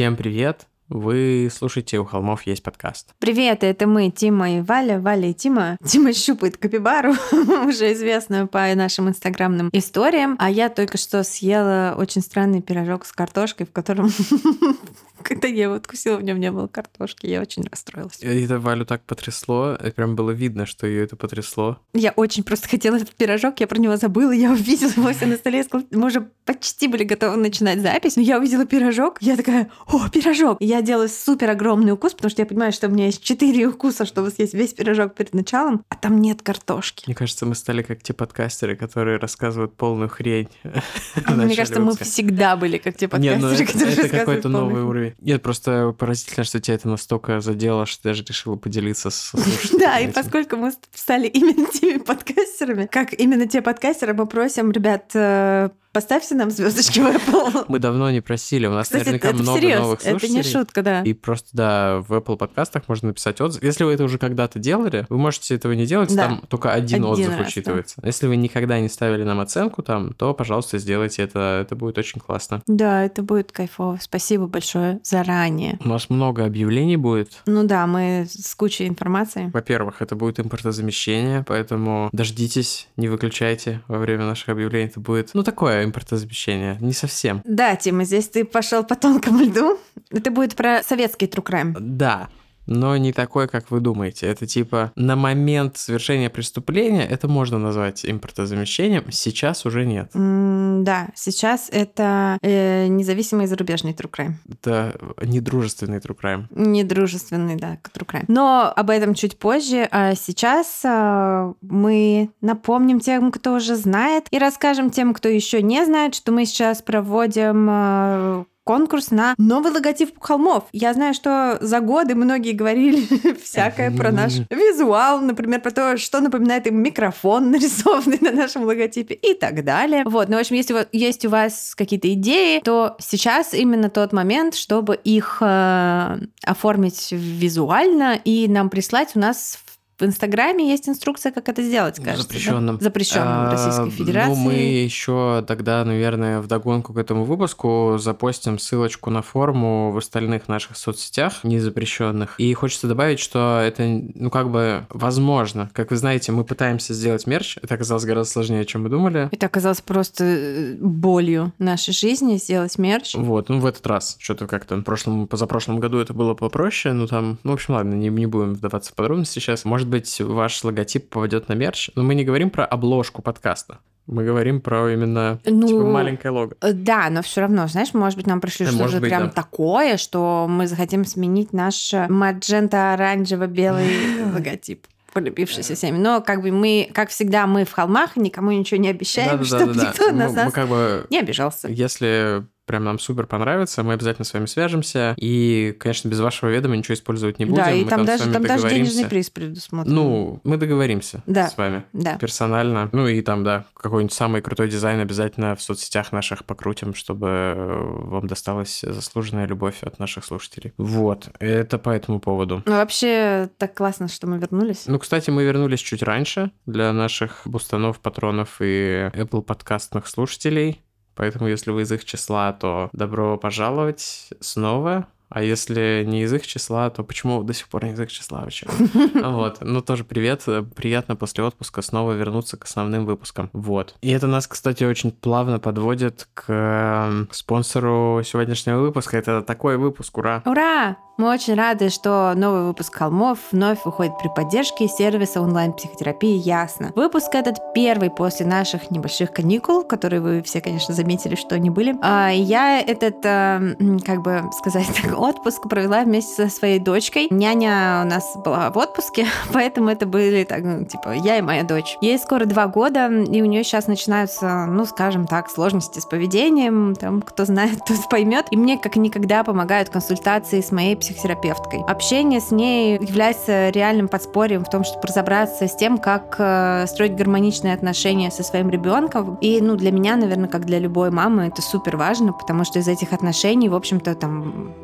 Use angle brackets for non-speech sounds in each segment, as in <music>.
Всем привет! Вы слушаете «У холмов есть подкаст». Привет, это мы, Тима и Валя. Валя и Тима. Тима щупает капибару, <laughs> уже известную по нашим инстаграмным историям. А я только что съела очень странный пирожок с картошкой, в котором <laughs> <laughs> Когда я его откусила, в нем не было картошки, я очень расстроилась. Это Валю так потрясло, это прям было видно, что ее это потрясло. Я очень просто хотела этот пирожок, я про него забыла, я увидела его все на столе, сказала, мы уже почти были готовы начинать запись, но я увидела пирожок, я такая, о, пирожок! И я делаю супер огромный укус, потому что я понимаю, что у меня есть четыре укуса, чтобы съесть весь пирожок перед началом, а там нет картошки. Мне кажется, мы стали как те подкастеры, которые рассказывают полную хрень. <laughs> Мне кажется, мы всегда были как те ну подкастеры, которые Это какой-то новый уровень. Нет, просто поразительно, что тебя это настолько задело, что ты даже решила поделиться с <laughs> Да, и поскольку мы стали именно <laughs> теми подкастерами, как именно те подкастеры, мы просим ребят э, Поставьте нам звездочки в Apple. <laughs> Мы давно не просили, у нас Кстати, наверняка это много всерьез, новых слушателей. Это не шутка, да. И просто, да, в Apple подкастах можно написать отзыв. Если вы это уже когда-то делали, вы можете этого не делать, да. там только один, один отзыв раз, учитывается. Да. Если вы никогда не ставили нам оценку там, то, пожалуйста, сделайте это, это будет очень классно. Да, это будет кайфово. Спасибо большое заранее. У нас много объявлений будет. Ну да, мы с кучей информации. Во-первых, это будет импортозамещение, поэтому дождитесь, не выключайте во время наших объявлений. Это будет, ну, такое импортозамещение. Не совсем. Да, Тима, здесь ты пошел по тонкому льду. Это будет про советский true crime. Да, но не такой, как вы думаете. Это типа на момент совершения преступления это можно назвать импортозамещением, сейчас уже нет. Mm, да, сейчас это э, независимый зарубежный true crime. Это недружественный true crime. Недружественный, да, true crime. Но об этом чуть позже. А сейчас э, мы напомним тем, кто уже знает, и расскажем тем, кто еще не знает, что мы сейчас проводим э, конкурс на новый логотип холмов. Я знаю, что за годы многие говорили <laughs> всякое про наш визуал, например, про то, что напоминает им микрофон, <laughs> нарисованный на нашем логотипе и так далее. Вот, ну, в общем, если есть у вас какие-то идеи, то сейчас именно тот момент, чтобы их э, оформить визуально и нам прислать. У нас в Инстаграме есть инструкция, как это сделать, кажется. Запрещенным. Да? Запрещенным в Российской а, Федерации. Ну, мы еще тогда, наверное, в догонку к этому выпуску запостим ссылочку на форму в остальных наших соцсетях, незапрещенных. И хочется добавить, что это, ну, как бы возможно. Как вы знаете, мы пытаемся сделать мерч. Это оказалось гораздо сложнее, чем мы думали. Это оказалось просто э, болью нашей жизни сделать мерч. Вот, ну, в этот раз. Что-то как-то в прошлом, позапрошлом году это было попроще. Ну, там, ну, в общем, ладно, не, не будем вдаваться в подробности сейчас. Может быть, ваш логотип попадет на мерч, но мы не говорим про обложку подкаста. Мы говорим про именно ну, типа, маленькое лого. Э, да, но все равно, знаешь, может быть, нам пришли да, что-то прям да. такое, что мы захотим сменить наш маджента-оранжево-белый <laughs> логотип полюбившийся всеми. Но как бы мы, как всегда, мы в холмах, никому ничего не обещаем, да, чтобы да, да, никто да. на мы, нас мы как бы, не обижался. Если прям нам супер понравится, мы обязательно с вами свяжемся. И, конечно, без вашего ведома ничего использовать не будем. Да, и мы там, там даже, там даже денежный приз предусмотрен. Ну, мы договоримся да. с вами да. персонально. Ну и там, да, какой-нибудь самый крутой дизайн обязательно в соцсетях наших покрутим, чтобы э, вам досталась заслуженная любовь от наших слушателей. Вот, это по этому поводу. Ну, вообще, так классно, что мы вернулись. Ну, кстати, мы вернулись чуть раньше для наших бустанов, патронов и Apple подкастных слушателей. Поэтому, если вы из их числа, то добро пожаловать снова. А если не из их числа, то почему до сих пор не из их числа вообще? <laughs> Вот. Ну, тоже привет. Приятно после отпуска снова вернуться к основным выпускам. Вот. И это нас, кстати, очень плавно подводит к эм, спонсору сегодняшнего выпуска. Это такой выпуск. Ура! Ура! Мы очень рады, что новый выпуск «Холмов» вновь выходит при поддержке сервиса онлайн-психотерапии «Ясно». Выпуск этот первый после наших небольших каникул, которые вы все, конечно, заметили, что они были. А я этот, а, как бы сказать так, отпуск провела вместе со своей дочкой. Няня у нас была в отпуске, <laughs> поэтому это были, так, ну, типа, я и моя дочь. Ей скоро два года, и у нее сейчас начинаются, ну, скажем так, сложности с поведением. Там, кто знает, <laughs> тот поймет. И мне как никогда помогают консультации с моей психотерапевткой. Общение с ней является реальным подспорьем в том, чтобы разобраться с тем, как э, строить гармоничные отношения со своим ребенком. И, ну, для меня, наверное, как для любой мамы, это супер важно, потому что из этих отношений, в общем-то, там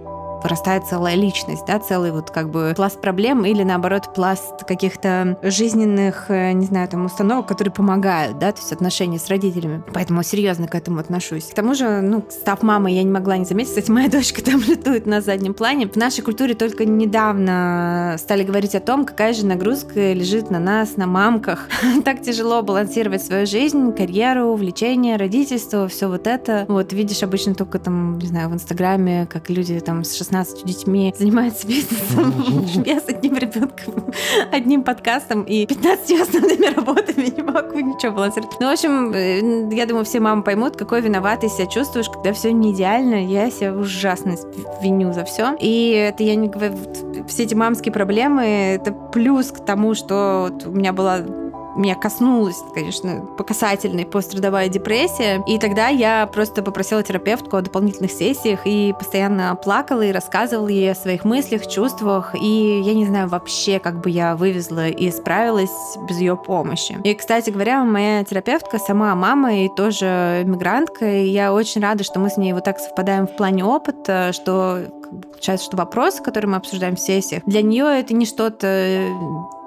вырастает целая личность, да, целый вот как бы пласт проблем или наоборот пласт каких-то жизненных, э, не знаю, там установок, которые помогают, да, то есть отношения с родителями. Поэтому серьезно к этому отношусь. К тому же, ну, став мамой, я не могла не заметить, кстати, моя <laughs> дочка там летует на заднем плане. В нашей культуре только недавно стали говорить о том, какая же нагрузка лежит на нас, на мамках. <laughs> так тяжело балансировать свою жизнь, карьеру, увлечение, родительство, все вот это. Вот видишь обычно только там, не знаю, в Инстаграме, как люди там с 16 детьми занимается бизнесом <laughs> без одним ребенком, одним подкастом и 15 основными работами. Не могу ничего балансировать. Ну, в общем, э, я думаю, все мамы поймут, какой виноватый себя чувствуешь, когда все не идеально. Я себя ужасно виню за все. И это я не говорю, все эти мамские проблемы, это плюс к тому, что вот у меня была меня коснулась, конечно, по касательной пострадовая депрессия. И тогда я просто попросила терапевтку о дополнительных сессиях и постоянно плакала и рассказывала ей о своих мыслях, чувствах. И я не знаю вообще, как бы я вывезла и справилась без ее помощи. И, кстати говоря, моя терапевтка сама мама и тоже мигрантка. И я очень рада, что мы с ней вот так совпадаем в плане опыта, что получается, что вопросы, которые мы обсуждаем в сессиях, для нее это не что-то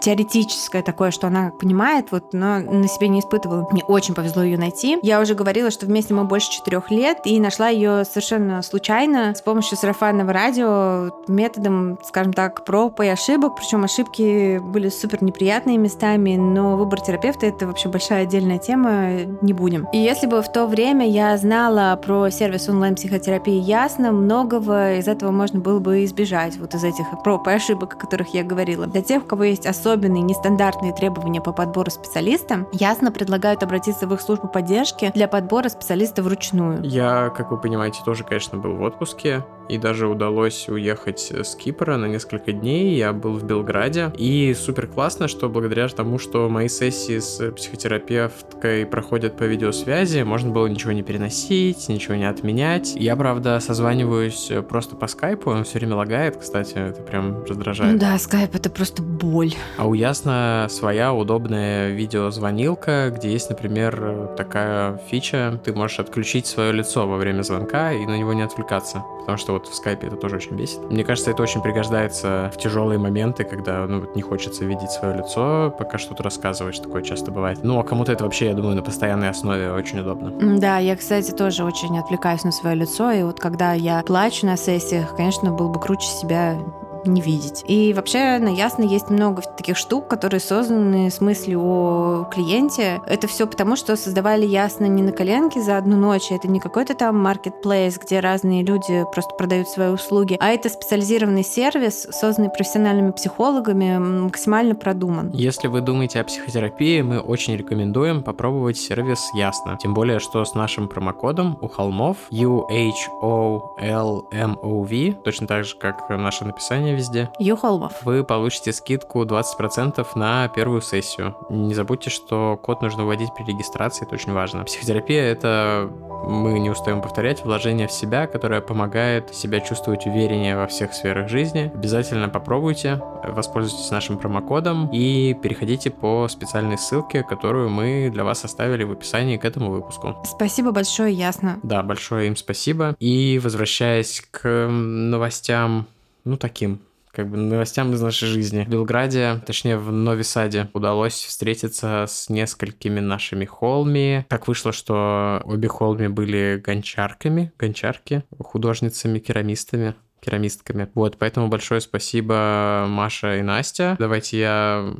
теоретическое такое, что она понимает, вот, но на себе не испытывала. Мне очень повезло ее найти. Я уже говорила, что вместе мы больше четырех лет, и нашла ее совершенно случайно с помощью сарафанного радио, методом, скажем так, проб и ошибок. Причем ошибки были супер неприятные местами, но выбор терапевта это вообще большая отдельная тема, не будем. И если бы в то время я знала про сервис онлайн-психотерапии ясно, многого из этого можно было бы избежать, вот из этих проб и ошибок, о которых я говорила. Для тех, у кого есть особенности особенные нестандартные требования по подбору специалиста, ясно предлагают обратиться в их службу поддержки для подбора специалиста вручную. Я, как вы понимаете, тоже, конечно, был в отпуске и даже удалось уехать с Кипра на несколько дней. Я был в Белграде, и супер классно, что благодаря тому, что мои сессии с психотерапевткой проходят по видеосвязи, можно было ничего не переносить, ничего не отменять. Я, правда, созваниваюсь просто по скайпу, он все время лагает, кстати, это прям раздражает. Да, скайп это просто боль. А у Ясно своя удобная видеозвонилка, где есть, например, такая фича, ты можешь отключить свое лицо во время звонка и на него не отвлекаться, потому что вот в скайпе это тоже очень бесит. Мне кажется, это очень пригождается в тяжелые моменты, когда ну, вот не хочется видеть свое лицо, пока что-то рассказываешь, такое часто бывает. Ну, а кому-то это вообще, я думаю, на постоянной основе очень удобно. Да, я, кстати, тоже очень отвлекаюсь на свое лицо, и вот когда я плачу на сессиях, конечно, было бы круче себя не видеть. И вообще на Ясно есть много таких штук, которые созданы с мыслью о клиенте. Это все потому, что создавали Ясно не на коленке за одну ночь, это не какой-то там marketplace, где разные люди просто продают свои услуги, а это специализированный сервис, созданный профессиональными психологами, максимально продуман. Если вы думаете о психотерапии, мы очень рекомендуем попробовать сервис Ясно. Тем более, что с нашим промокодом у холмов UHOLMOV, точно так же, как наше написание приложение везде. Юхолмов. Вы получите скидку 20% на первую сессию. Не забудьте, что код нужно вводить при регистрации, это очень важно. Психотерапия — это, мы не устаем повторять, вложение в себя, которое помогает себя чувствовать увереннее во всех сферах жизни. Обязательно попробуйте, воспользуйтесь нашим промокодом и переходите по специальной ссылке, которую мы для вас оставили в описании к этому выпуску. Спасибо большое, ясно. Да, большое им спасибо. И возвращаясь к новостям ну, таким, как бы новостям из нашей жизни. В Белграде, точнее в Нови-Саде, удалось встретиться с несколькими нашими холми. Так вышло, что обе холми были гончарками, гончарки, художницами, керамистами керамистками. Вот, поэтому большое спасибо Маша и Настя. Давайте я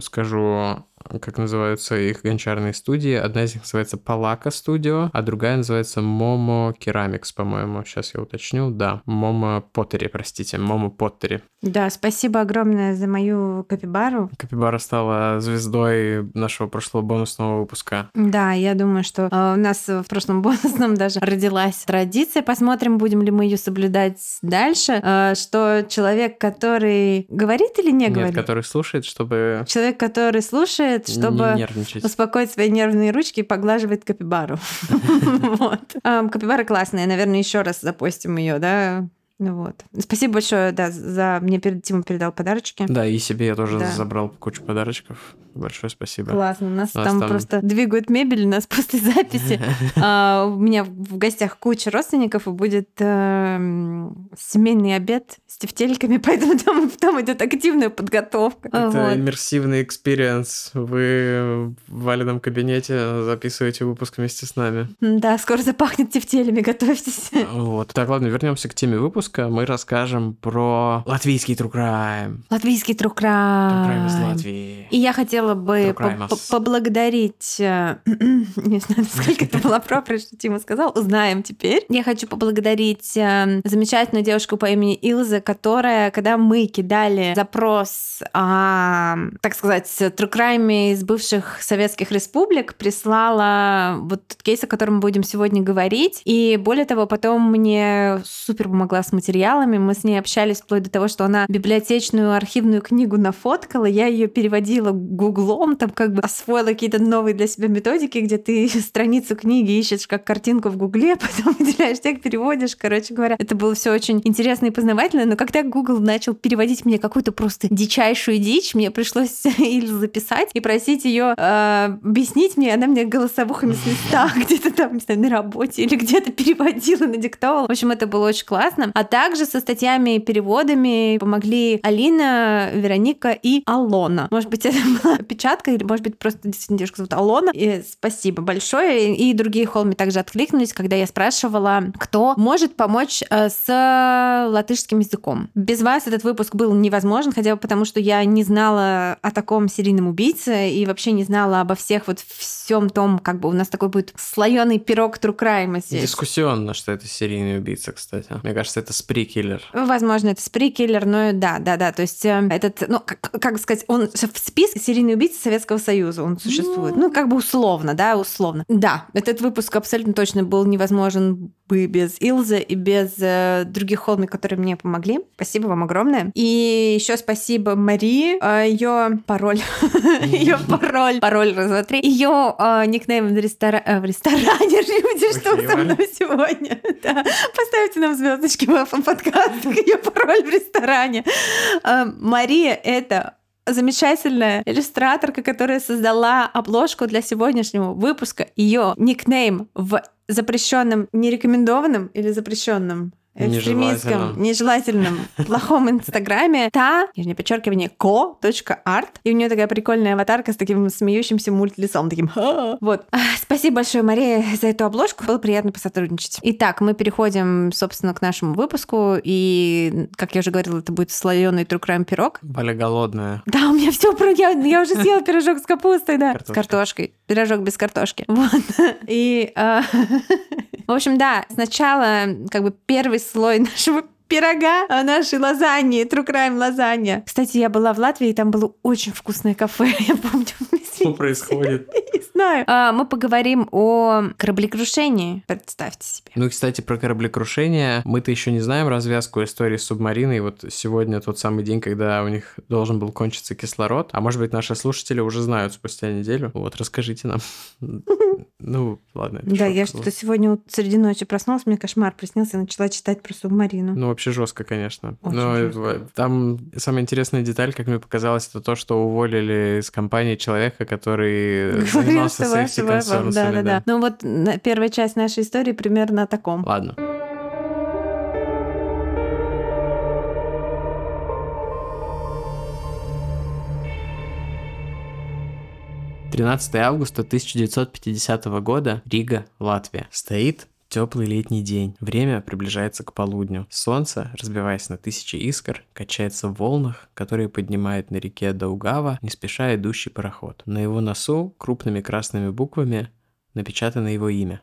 скажу как называются их гончарные студии. Одна из них называется Palaka Studio, а другая называется Momo Ceramics, по-моему. Сейчас я уточню. Да, Momo Pottery, простите, Momo Pottery. Да, спасибо огромное за мою капибару. Капибара стала звездой нашего прошлого бонусного выпуска. Да, я думаю, что э, у нас в прошлом <laughs> бонусном даже родилась традиция. Посмотрим, будем ли мы ее соблюдать дальше. Э, что человек, который говорит или не Нет, говорит? который слушает, чтобы Человек, который слушает, чтобы не нервничать. успокоить свои нервные ручки, поглаживает капибару. <laughs> Ам, Капибара классная, наверное, еще раз запостим ее, да? Ну вот. Спасибо большое, да, за мне перед Тима передал подарочки. Да, и себе я тоже Да. забрал кучу подарочков. Большое спасибо. Классно, нас, нас там, там- просто двигают мебель, у нас <laughs> после записи. <laughs> А, У меня в гостях куча родственников, и будет эм, семейный обед с тефтельками, <laughs> поэтому там, там идет активная подготовка. Это Вот. иммерсивный experience. Вы в Валином кабинете записываете выпуск вместе с нами. Да, скоро запахнет тефтелями, готовьтесь. Вот. Так, ладно, вернемся к теме выпуска. Мы расскажем про латвийский true crime. Латвийский True crime из true crime. Латвии. И я хотела бы True поблагодарить, э, <clears throat> не знаю, <laughs> насколько это было proper, что Тима сказал, узнаем теперь. Я хочу поблагодарить э, замечательную девушку по имени Илза, которая, когда мы кидали запрос о, так сказать, true crime из бывших советских республик, прислала вот тот кейс, о котором мы будем сегодня говорить. И более того, потом мне супер помогла с материалами. Мы с ней общались вплоть до того, что она библиотечную архивную книгу нафоткала. Я ее переводила гуглом, там как бы освоила какие-то новые для себя методики, где ты <laughs> страницу книги ищешь как картинку в гугле, <laughs> потом выделяешь текст, переводишь. Короче говоря, это было все очень интересно и познавательно. Но когда Google начал переводить мне какую-то просто дичайшую дичь, мне пришлось <laughs> или записать и просить ее объяснить мне. Она мне голосовухами с листа где-то там, не знаю, на работе или где-то переводила, надиктовала. В общем, это было очень классно. А также со статьями и переводами помогли Алина, Вероника и Алона. Может быть, <laughs> это была опечатка, или, может быть, просто действительно девушка зовут Алона. И спасибо большое. И другие холми также откликнулись, когда я спрашивала, кто может помочь э, с латышским языком. Без вас этот выпуск был невозможен, хотя бы потому, что я не знала о таком серийном убийце и вообще не знала обо всех вот всем том, как бы у нас такой будет слоеный пирог тру-крайма здесь. Дискуссионно, что это серийный убийца, кстати. Мне кажется, это спри-киллер. Возможно, это сприкиллер, но да, да, да. То есть э, этот, ну, как, как сказать, он в списке серийный убийца Советского Союза, он существует. Ну, как бы условно, да, условно. Да, этот выпуск абсолютно точно был невозможен бы без Илзы и без э, других холми, которые мне помогли. Спасибо вам огромное. И еще спасибо Марии. Ее пароль, <laughs> ее пароль, пароль раз, два, три. Ее никнейм в, э, ресторане. <laughs> Люди, что со мной сегодня? <laughs> Поставьте нам звездочки в Apple подкастах. Ее пароль в ресторане. Э, Мария — это замечательная иллюстраторка, которая создала обложку для сегодняшнего выпуска. Ее никнейм в запрещенном, нерекомендованном или запрещенном экстремистском, нежелательном, <laughs> плохом инстаграме та, нижнее подчеркивание, co.art. И у нее такая прикольная аватарка с таким смеющимся мультлицом, таким «Ха». Вот. А, Спасибо большое, Мария, за эту обложку. Было приятно посотрудничать. Итак, мы переходим, собственно, к нашему выпуску. И, как я уже говорила, это будет слоеный true crime пирог. Валя голодная. Да, у меня все про... Я, я уже съела пирожок с капустой, да. С картошкой. Пирожок без картошки. Вот. <laughs> И, а, <laughs> в общем, да, сначала как бы первый слой нашего пирога, а, нашей лазаньи, True Crime лазанья. Кстати, я была в Латвии, и там было очень вкусное кафе, <laughs> я помню. Что происходит? <laughs> Не знаю. А, Мы поговорим о кораблекрушении, представьте себе. Ну и, кстати, про кораблекрушение. Мы-то еще не знаем развязку истории с субмариной. Вот сегодня тот самый день, когда у них должен был кончиться кислород. А может быть, наши слушатели уже знают спустя неделю. Вот, расскажите нам. <laughs> Ну, ладно. это Да, я что-то сегодня вот среди ночи проснулась, мне кошмар приснился, и начала читать про субмарину. Ну, вообще жестко, конечно. Очень Но жестко. там самая интересная деталь, как мне показалось, это то, что уволили из компании человека, который Говорил, занимался concerns. Да, да, да. Ну вот первая часть нашей истории примерно о таком. Ладно. «13 августа 1950 года, Рига, Латвия. Стоит Теплый летний день. Время приближается к полудню. Солнце, разбиваясь на тысячи искр, качается в волнах, которые поднимает на реке Даугава не спеша идущий пароход. На его носу крупными красными буквами напечатано его имя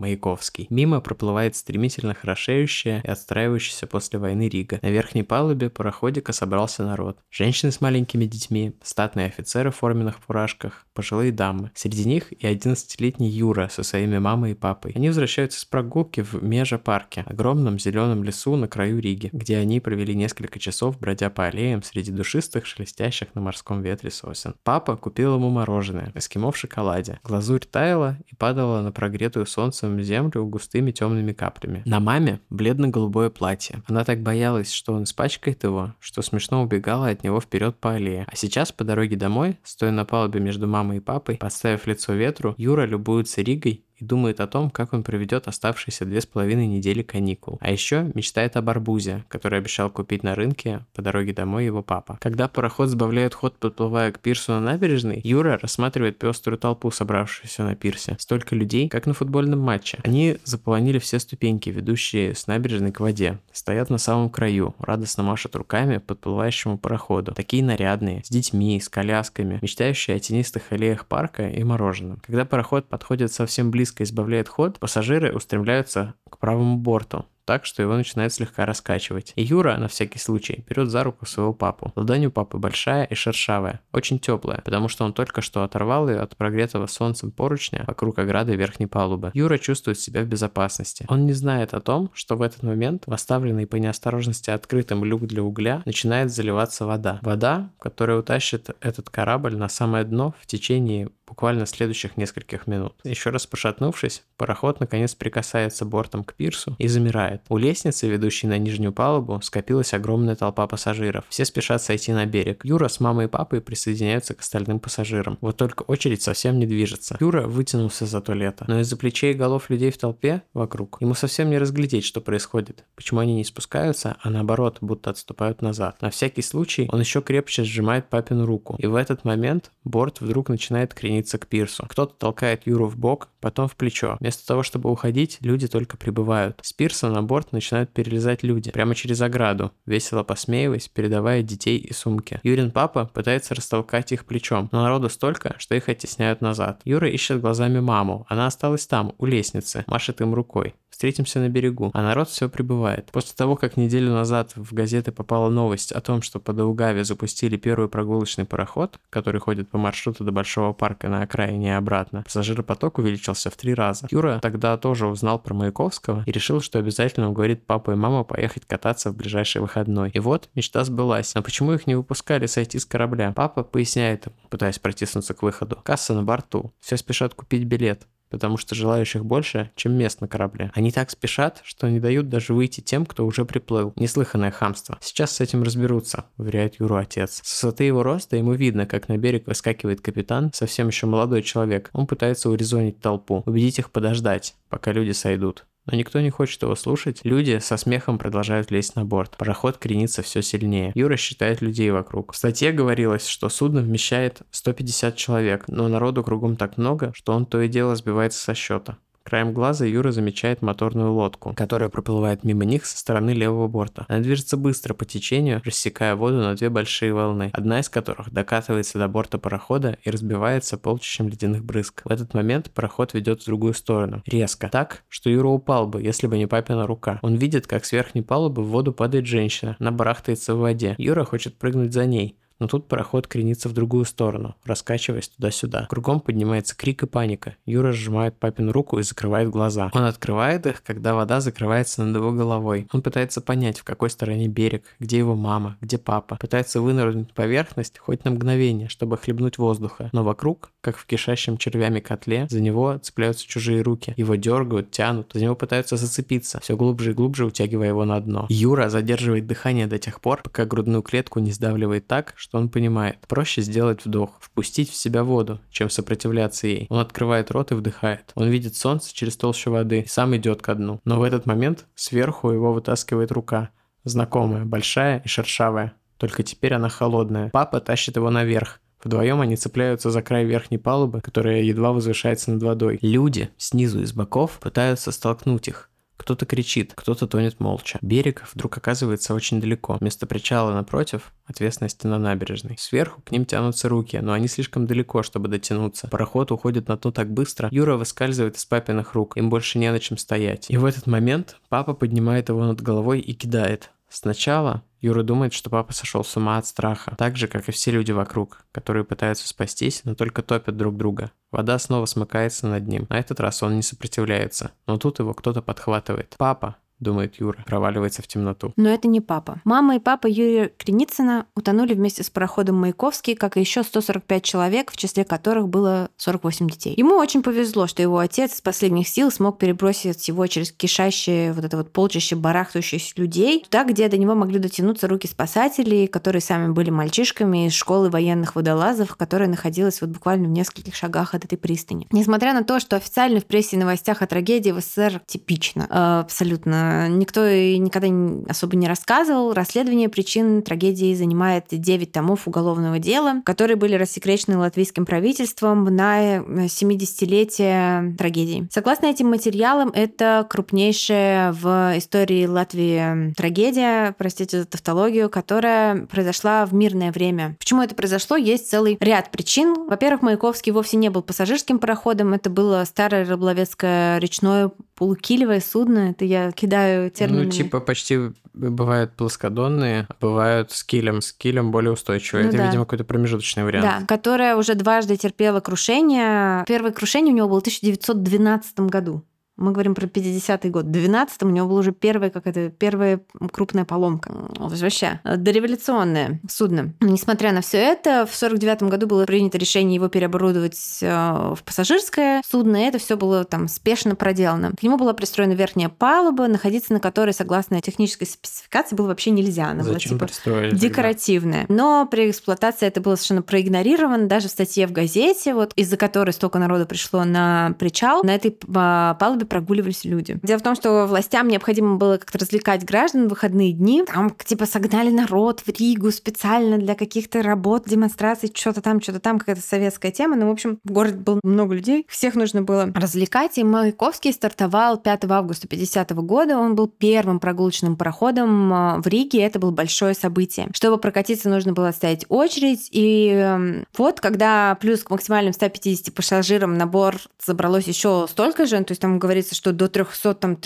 Маяковский. Мимо проплывает стремительно хорошеющая и отстраивающаяся после войны Рига. На верхней палубе пароходика собрался народ. Женщины с маленькими детьми, статные офицеры в форменных фуражках, пожилые дамы. Среди них и 11-летний Юра со своими мамой и папой. Они возвращаются с прогулки в Межа-парке, огромном зеленом лесу на краю Риги, где они провели несколько часов, бродя по аллеям среди душистых, шелестящих на морском ветре сосен. Папа купил ему мороженое, эскимо в шоколаде. Глазурь таяла и падала на прогретую солнцем на землю густыми темными каплями. На маме бледно-голубое платье. Она так боялась, что он испачкает его, что смешно убегала от него вперед по аллее. А сейчас по дороге домой, стоя на палубе между мамой и папой, подставив лицо ветру, Юра любуется Ригой и думает о том, как он проведет оставшиеся две с половиной недели каникул. А еще мечтает об арбузе, который обещал купить на рынке по дороге домой его папа. Когда пароход сбавляет ход, подплывая к пирсу на набережной, Юра рассматривает пеструю толпу, собравшуюся на пирсе. Столько людей, как на футбольном матче. Они заполонили все ступеньки, ведущие с набережной к воде. Стоят на самом краю, радостно машут руками подплывающему пароходу. Такие нарядные, с детьми, с колясками, мечтающие о тенистых аллеях парка и мороженом. Когда пароход подходит совсем близко близко избавляет ход, пассажиры устремляются к правому борту так, что его начинает слегка раскачивать. И Юра, на всякий случай, берет за руку своего папу. Ладонь у папы большая и шершавая, очень теплая, потому что он только что оторвал ее от прогретого солнцем поручня вокруг ограды верхней палубы. Юра чувствует себя в безопасности. Он не знает о том, что в этот момент в оставленный по неосторожности открытым люк для угля начинает заливаться вода. Вода, которая утащит этот корабль на самое дно в течение буквально следующих нескольких минут. Еще раз пошатнувшись, пароход наконец прикасается бортом к пирсу и замирает. У лестницы, ведущей на нижнюю палубу, скопилась огромная толпа пассажиров. Все спешат сойти на берег. Юра с мамой и папой присоединяются к остальным пассажирам. Вот только очередь совсем не движется. Юра вытянулся за то лето, но из-за плечей и голов людей в толпе вокруг ему совсем не разглядеть, что происходит. Почему они не спускаются, а наоборот, будто отступают назад. На всякий случай он еще крепче сжимает папину руку. И в этот момент борт вдруг начинает крениться клонится к пирсу. Кто-то толкает Юру в бок, потом в плечо. Вместо того, чтобы уходить, люди только прибывают. С пирса на борт начинают перелезать люди, прямо через ограду, весело посмеиваясь, передавая детей и сумки. Юрин папа пытается растолкать их плечом, но народу столько, что их оттесняют назад. Юра ищет глазами маму, она осталась там, у лестницы, машет им рукой встретимся на берегу. А народ все прибывает. После того, как неделю назад в газеты попала новость о том, что по Даугаве запустили первый прогулочный пароход, который ходит по маршруту до Большого парка на окраине и обратно, пассажиропоток увеличился в три раза. Юра тогда тоже узнал про Маяковского и решил, что обязательно уговорит папу и маму поехать кататься в ближайший выходной. И вот мечта сбылась. Но почему их не выпускали сойти с корабля? Папа поясняет, пытаясь протиснуться к выходу. Касса на борту. Все спешат купить билет потому что желающих больше, чем мест на корабле. Они так спешат, что не дают даже выйти тем, кто уже приплыл. Неслыханное хамство. Сейчас с этим разберутся, уверяет Юру отец. С высоты его роста ему видно, как на берег выскакивает капитан, совсем еще молодой человек. Он пытается урезонить толпу, убедить их подождать, пока люди сойдут. Но никто не хочет его слушать. Люди со смехом продолжают лезть на борт. Пароход кренится все сильнее. Юра считает людей вокруг. В статье говорилось, что судно вмещает 150 человек, но народу кругом так много, что он то и дело сбивается со счета. Краем глаза Юра замечает моторную лодку, которая проплывает мимо них со стороны левого борта. Она движется быстро по течению, рассекая воду на две большие волны, одна из которых докатывается до борта парохода и разбивается полчищем ледяных брызг. В этот момент пароход ведет в другую сторону, резко, так, что Юра упал бы, если бы не папина рука. Он видит, как с верхней палубы в воду падает женщина, она барахтается в воде. Юра хочет прыгнуть за ней, но тут пароход кренится в другую сторону, раскачиваясь туда-сюда. Кругом поднимается крик и паника. Юра сжимает папину руку и закрывает глаза. Он открывает их, когда вода закрывается над его головой. Он пытается понять, в какой стороне берег, где его мама, где папа. Пытается вынырнуть поверхность хоть на мгновение, чтобы хлебнуть воздуха. Но вокруг, как в кишащем червями котле, за него цепляются чужие руки. Его дергают, тянут, за него пытаются зацепиться, все глубже и глубже утягивая его на дно. Юра задерживает дыхание до тех пор, пока грудную клетку не сдавливает так, что что он понимает. Проще сделать вдох, впустить в себя воду, чем сопротивляться ей. Он открывает рот и вдыхает. Он видит солнце через толщу воды и сам идет ко дну. Но в этот момент сверху его вытаскивает рука. Знакомая, большая и шершавая. Только теперь она холодная. Папа тащит его наверх Вдвоем они цепляются за край верхней палубы, которая едва возвышается над водой. Люди снизу и с боков пытаются столкнуть их. Кто-то кричит, кто-то тонет молча. Берег вдруг оказывается очень далеко. Вместо причала напротив – отвесная стена набережной. Сверху к ним тянутся руки, но они слишком далеко, чтобы дотянуться. Пароход уходит на дно так быстро, Юра выскальзывает из папиных рук. Им больше не на чем стоять. И в этот момент папа поднимает его над головой и кидает. Сначала Юра думает, что папа сошел с ума от страха, так же, как и все люди вокруг, которые пытаются спастись, но только топят друг друга. Вода снова смыкается над ним. На этот раз он не сопротивляется, но тут его кто-то подхватывает. «Папа!» Думает Юра, проваливается в темноту. Но это не папа. Мама и папа Юрия Креницына утонули вместе с пароходом Маяковский, как и еще 145 человек, в числе которых было 48 детей. Ему очень повезло, что его отец из последних сил смог перебросить его через кишащее вот это вот полчище барахтающихся людей, туда, где до него могли дотянуться руки спасателей, которые сами были мальчишками из школы военных водолазов, которая находилась вот буквально в нескольких шагах от этой пристани. Несмотря на то, что официально в прессе и новостях о трагедии в СССР типично, э, абсолютно Никто и никогда особо не рассказывал. Расследование причин трагедии занимает 9 томов уголовного дела, которые были рассекречены латвийским правительством на 70-летие трагедии. Согласно этим материалам, это крупнейшая в истории Латвии трагедия, простите за тавтологию, которая произошла в мирное время. Почему это произошло? Есть целый ряд причин. Во-первых, Маяковский вовсе не был пассажирским пароходом, это было старое рыболовецкое речное полукилевое судно. Это я кидаю термины. Ну, типа почти бывают плоскодонные, а бывают с килем. С килем более устойчивые. Ну, Это, да. видимо, какой-то промежуточный вариант. Да, которая уже дважды терпела крушение. Первое крушение у него было в 1912 году. Мы говорим про 50-й год. В 12 у него была уже первая какая-то первая крупная поломка. Вообще, дореволюционное судно. Несмотря на все это, в 49 году было принято решение его переоборудовать э, в пассажирское судно, и это все было там спешно проделано. К нему была пристроена верхняя палуба, находиться на которой, согласно технической спецификации, было вообще нельзя. Она Зачем была типа декоративная. Тогда? Но при эксплуатации это было совершенно проигнорировано. Даже в статье в газете, вот из-за которой столько народу пришло на причал, на этой а, палубе прогуливались люди. Дело в том, что властям необходимо было как-то развлекать граждан в выходные дни. Там типа согнали народ в Ригу специально для каких-то работ, демонстраций, что-то там, что-то там, какая-то советская тема. Ну, в общем, в городе было много людей, всех нужно было развлекать. И Маяковский стартовал 5 августа 50 года. Он был первым прогулочным пароходом а, в Риге. Это было большое событие. Чтобы прокатиться, нужно было стоять очередь. И эм, вот, когда плюс к максимальным 150 пассажирам на борт забралось еще столько же, то есть там говорится, говорится, что до 300, там,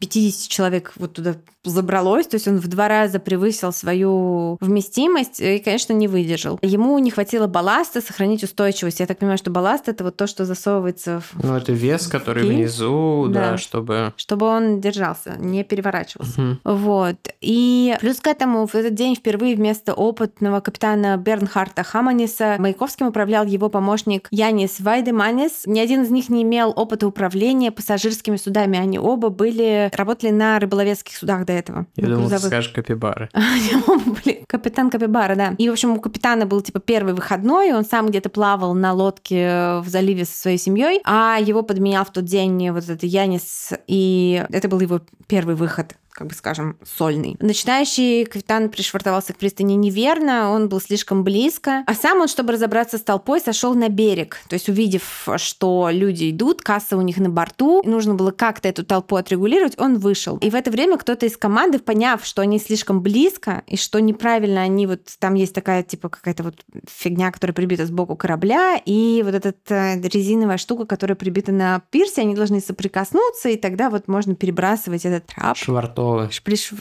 350 человек вот туда забралось, то есть он в два раза превысил свою вместимость и, конечно, не выдержал. Ему не хватило балласта сохранить устойчивость. Я так понимаю, что балласт это вот то, что засовывается в... Ну, это вес, который фильм. внизу, да. да, чтобы... Чтобы он держался, не переворачивался. Угу. Вот. И плюс к этому в этот день впервые вместо опытного капитана Бернхарта Хаманиса Маяковским управлял его помощник Янис Вайдеманис. Ни один из них не имел опыта управления пассажирскими судами. Они оба были, работали на рыболовецких судах до этого. Я думал, ты скажешь капибары. <laughs> Капитан Капибара, да. И, в общем, у капитана был, типа, первый выходной, он сам где-то плавал на лодке в заливе со своей семьей, а его подменял в тот день вот этот Янис, и это был его первый выход как бы скажем, сольный. Начинающий капитан пришвартовался к пристани неверно, он был слишком близко, а сам он, чтобы разобраться с толпой, сошел на берег. То есть, увидев, что люди идут, касса у них на борту, нужно было как-то эту толпу отрегулировать, он вышел. И в это время кто-то из команды, поняв, что они слишком близко, и что неправильно они вот... Там есть такая, типа, какая-то вот фигня, которая прибита сбоку корабля, и вот эта э, резиновая штука, которая прибита на пирсе, они должны соприкоснуться, и тогда вот можно перебрасывать этот трап. Швартов pessoas. Por isso,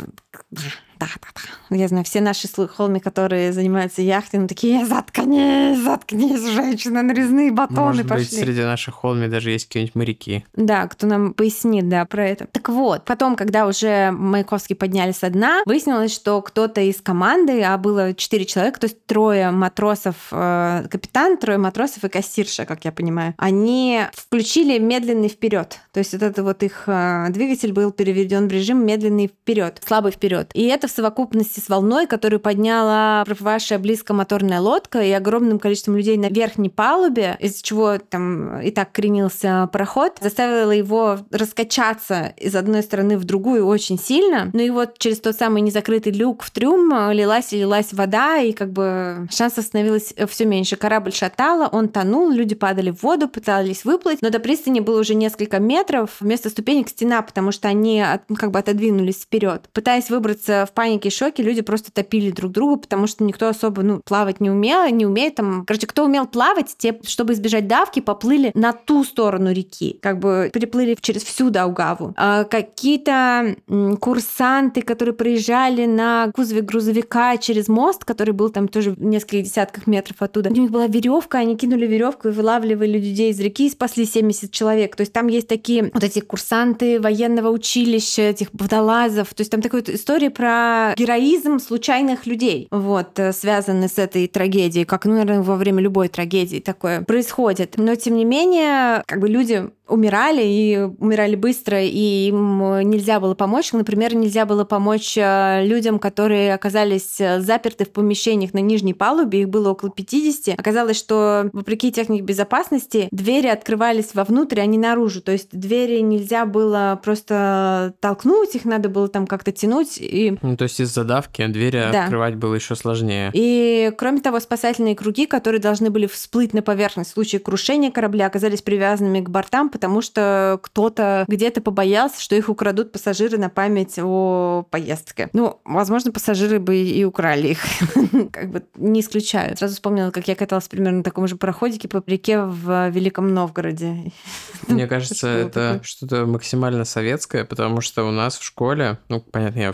Да, да, да. Я знаю, все наши холми, которые занимаются яхтингом, такие, заткнись, заткнись, женщина, нарезные батоны Может пошли. быть, среди наших холми даже есть какие-нибудь моряки. Да, кто нам пояснит, да, про это. Так вот, потом, когда уже Маяковский подняли со дна, выяснилось, что кто-то из команды, а было четыре человека, то есть трое матросов, э, капитан, трое матросов и кассирша, как я понимаю, они включили медленный вперед. То есть вот это вот их э, двигатель был переведен в режим медленный вперед, слабый вперед. И это это в совокупности с волной, которую подняла проплывавшая близко моторная лодка и огромным количеством людей на верхней палубе, из-за чего там и так кренился пароход, заставило его раскачаться из одной стороны в другую очень сильно. Ну и вот через тот самый незакрытый люк в трюм лилась и лилась вода, и как бы шансов становилось все меньше. Корабль шатало, он тонул, люди падали в воду, пытались выплыть, но до пристани было уже несколько метров, вместо ступенек стена, потому что они от, ну, как бы отодвинулись вперед. Пытаясь выбраться в панике и шоке, люди просто топили друг друга, потому что никто особо ну, плавать не умел, не умеет там. Короче, кто умел плавать, те, чтобы избежать давки, поплыли на ту сторону реки, как бы переплыли через всю Даугаву. А какие-то курсанты, которые проезжали на кузове грузовика через мост, который был там тоже в нескольких десятках метров оттуда. У них была веревка, они кинули веревку и вылавливали людей из реки и спасли 70 человек. То есть там есть такие вот эти курсанты военного училища, этих водолазов. То есть там такая вот история про героизм случайных людей, вот, э, связанный с этой трагедией, как, ну, наверное, во время любой трагедии такое происходит. Но, тем не менее, как бы люди умирали и умирали быстро, и им нельзя было помочь. Например, нельзя было помочь э, людям, которые оказались э, заперты в помещениях на нижней палубе, их было около 50. Оказалось, что вопреки технике безопасности двери открывались вовнутрь, а не наружу. То есть двери нельзя было просто толкнуть, их надо было там как-то тянуть. И... То есть из-за давки двери да. открывать было еще сложнее. И кроме того, спасательные круги, которые должны были всплыть на поверхность в случае крушения корабля, оказались привязанными к бортам, потому что кто-то где-то побоялся, что их украдут пассажиры на память о поездке. Ну, возможно, пассажиры бы и украли их. <laughs> как бы не исключаю. Сразу вспомнила, как я каталась примерно на таком же проходике по реке в Великом Новгороде. <laughs> Мне кажется, это что-то максимально советское, потому что у нас в школе, ну, понятно, я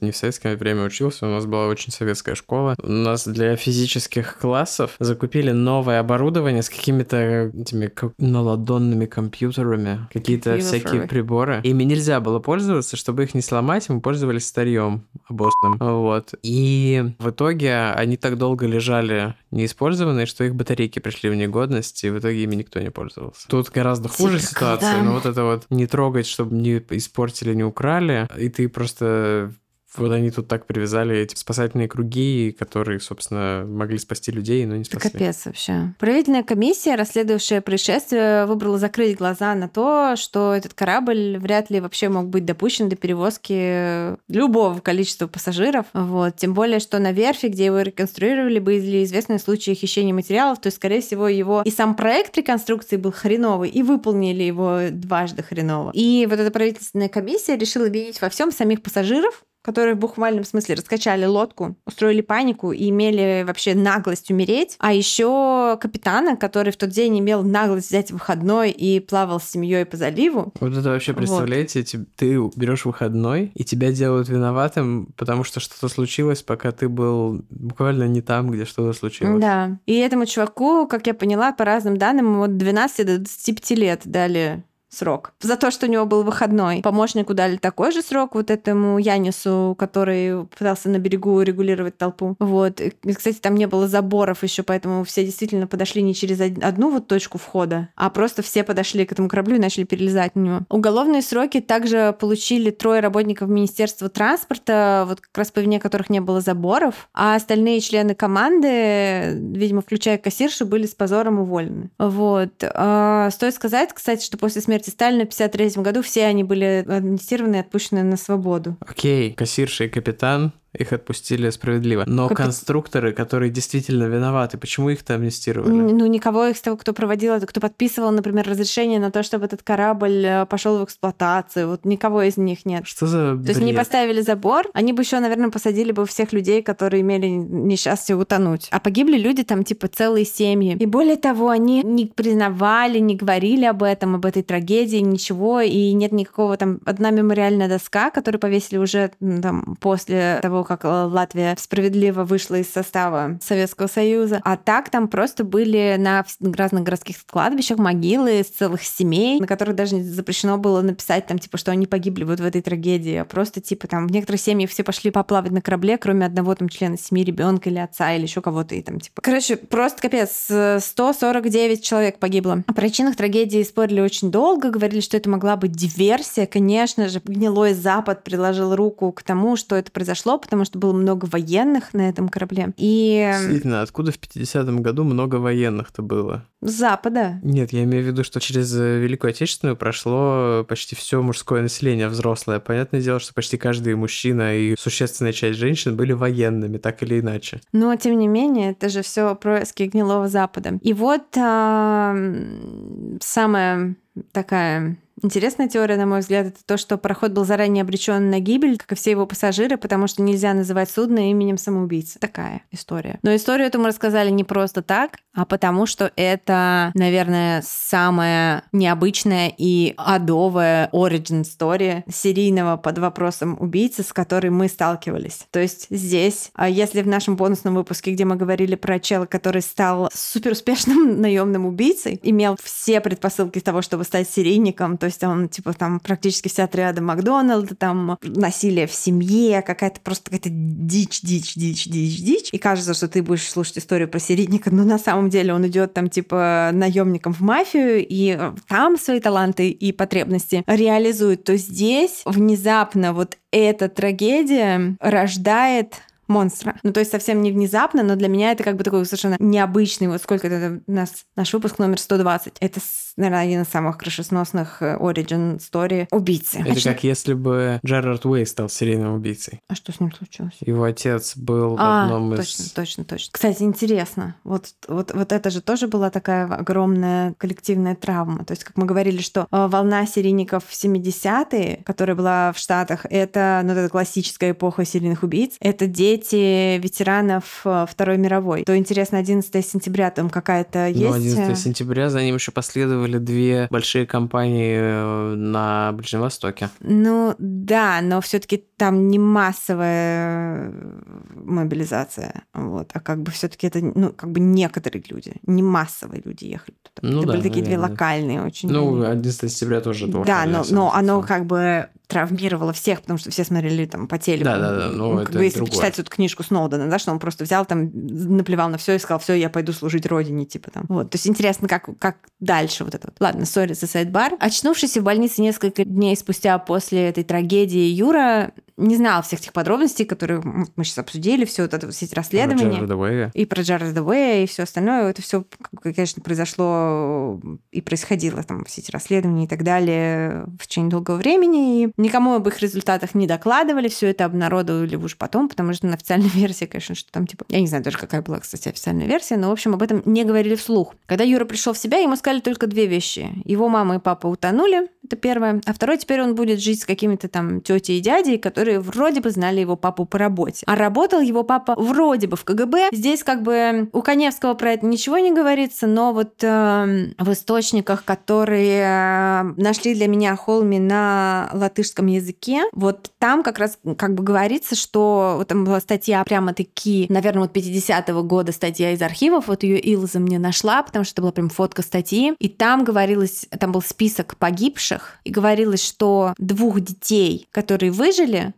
не в советское время учился, у нас была очень советская школа. У нас для физических классов закупили новое оборудование с какими-то этими наладонными компьютерами какие-то всякие приборы. Ими нельзя было пользоваться, чтобы их не сломать, мы пользовались старьем обоссным. Вот. И в итоге они так долго лежали неиспользованные, что их батарейки пришли в негодность, и в итоге ими никто не пользовался. Тут гораздо хуже Типа, ситуация, да. но вот это вот не трогать, чтобы не испортили, не украли, и ты просто вот они тут так привязали эти спасательные круги, которые, собственно, могли спасти людей, но не спасли. Капец вообще. Правительная комиссия, расследовавшая происшествие, выбрала закрыть глаза на то, что этот корабль вряд ли вообще мог быть допущен до перевозки любого количества пассажиров. Вот. Тем более, что на верфи, где его реконструировали, были известны случаи хищения материалов, то есть, скорее всего, его и сам проект реконструкции был хреновый, и выполнили его дважды хреново. И вот эта правительственная комиссия решила видеть во всем самих пассажиров, которые в буквальном смысле раскачали лодку, устроили панику и имели вообще наглость умереть, а еще капитана, который в тот день имел наглость взять выходной и плавал с семьей по заливу. Вот это вообще, представляете, вот. ты берешь выходной, и тебя делают виноватым, потому что что-то случилось, пока ты был буквально не там, где что-то случилось. Да. И этому чуваку, как я поняла, по разным данным, от 12 до 25 лет дали срок. За то, что у него был выходной. Помощнику дали такой же срок, вот этому Янису, который пытался на берегу регулировать толпу. Вот. И, кстати, там не было заборов еще, поэтому все действительно подошли не через одну вот точку входа, а просто все подошли к этому кораблю и начали перелезать на него. Уголовные сроки также получили трое работников Министерства транспорта, вот как раз по вине которых не было заборов, а остальные члены команды, видимо, включая кассиршу, были с позором уволены. Вот. А, стоит сказать, кстати, что после смерти смерти Сталина в 1953 году все они были амнистированы и отпущены на свободу. Окей, кассирша и капитан их отпустили справедливо. Но Капит... конструкторы, которые действительно виноваты, почему их-то амнистировали? Ну, никого из того, кто проводил это, кто подписывал, например, разрешение на то, чтобы этот корабль э, пошел в эксплуатацию, вот никого из них нет. Что за бред? То есть не поставили забор, они бы еще, наверное, посадили бы всех людей, которые имели несчастье утонуть. А погибли люди там, типа, целые семьи. И более того, они не признавали, не говорили об этом, об этой трагедии, ничего, и нет никакого там... Одна мемориальная доска, которую повесили уже там после того, как э, Латвия справедливо вышла из состава Советского Союза. А так там просто были на разных городских кладбищах могилы из целых семей, на которых даже запрещено было написать там, типа, что они погибли вот в этой трагедии. А просто, типа, там, в некоторых семьях все пошли поплавать на корабле, кроме одного там члена семьи, ребенка или отца, или еще кого-то, и там, типа. Короче, просто капец, 149 человек погибло. О причинах трагедии спорили очень долго, говорили, что это могла быть диверсия. Конечно же, гнилой Запад приложил руку к тому, что это произошло, потому что было много военных на этом корабле. И... Действительно, откуда в 50-м году много военных-то было? С Запада. Нет, я имею в виду, что через э, Великую Отечественную прошло почти все мужское население взрослое. Понятное дело, что почти каждый мужчина и существенная часть женщин были военными, так или иначе. Но, тем не менее, это же все происки гнилого Запада. И вот а, самая такая Интересная теория, на мой взгляд, это то, что пароход был заранее обречен на гибель, как и все его пассажиры, потому что нельзя называть судно именем самоубийцы. Такая история. Но историю эту мы рассказали не просто так, а потому что это, наверное, самая необычная и адовая origin story серийного под вопросом убийцы, с которой мы сталкивались. То есть здесь, а если в нашем бонусном выпуске, где мы говорили про чела, который стал суперуспешным <laughs> наемным убийцей, имел все предпосылки того, чтобы стать серийником, то есть он, типа, там практически все отряды Макдональда, там насилие в семье, какая-то просто какая-то дичь, дичь, дичь, дичь, дичь. И кажется, что ты будешь слушать историю про серийника, но на самом деле он идет там, типа, наемником в мафию, и там свои таланты и потребности реализует, то здесь внезапно вот эта трагедия рождает монстра. Ну, то есть совсем не внезапно, но для меня это как бы такой совершенно необычный, вот сколько это у нас, наш выпуск номер 120. Это, наверное, один из самых крышесносных э, origin story убийцы. Это Очень... как если бы Джерард Уэй стал серийным убийцей. А что с ним случилось? Его отец был а, в одном точно, из... точно, точно. Кстати, интересно. Вот, вот, вот это же тоже была такая огромная коллективная травма. То есть, как мы говорили, что э, волна серийников в 70-е, которая была в Штатах, это, ну, это классическая эпоха серийных убийц. Это дети ветеранов э, Второй мировой. То интересно, 11 сентября там какая-то есть? Ну, 11 сентября за ним еще последовали две большие кампании э, на Ближнем Востоке. Ну да, но все-таки там не массовая мобилизация, вот, а как бы все-таки это, ну, как бы некоторые люди, не массовые люди ехали туда. Ну, это да, были такие наверное. две локальные очень. Ну, 11 сентября тоже Да, но, но оно как бы травмировало всех, потому что все смотрели там по телеку. Да, да, да. Ну, как это бы, если другое. почитать эту книжку Сноудена, да, что он просто взял там, наплевал на все и сказал, все, я пойду служить родине, типа там. Вот. То есть интересно, как, как дальше вот это вот. Ладно, сори за сайт-бар. Очнувшись в больнице несколько дней спустя после этой трагедии, Юра не знал всех тех подробностей, которые мы сейчас обсудили, все вот это все эти расследования. Про и про Джареда Уэя, и все остальное. Это все, конечно, произошло и происходило, там, все эти расследования и так далее в течение долгого времени. И никому об их результатах не докладывали, все это обнародовали уже потом, потому что на официальной <laughs> версии, конечно, что там, типа, я не знаю даже, какая была, кстати, официальная версия, но, в общем, об этом не говорили вслух. Когда Юра пришел в себя, ему сказали только две вещи. Его мама и папа утонули, это первое. А второе, теперь он будет жить с какими-то там тетей и дядей, которые вроде бы знали его папу по работе. А работал его папа вроде бы в КГБ. Здесь как бы у Коневского про это ничего не говорится, но вот э, в источниках, которые э, нашли для меня Холми на латышском языке, вот там как раз как бы говорится, что вот там была статья прямо-таки, наверное, вот 50-го года статья из архивов, вот ее Илза мне нашла, потому что это была прям фотка статьи, и там говорилось, там был список погибших. И говорилось, что двух детей, которые выжили,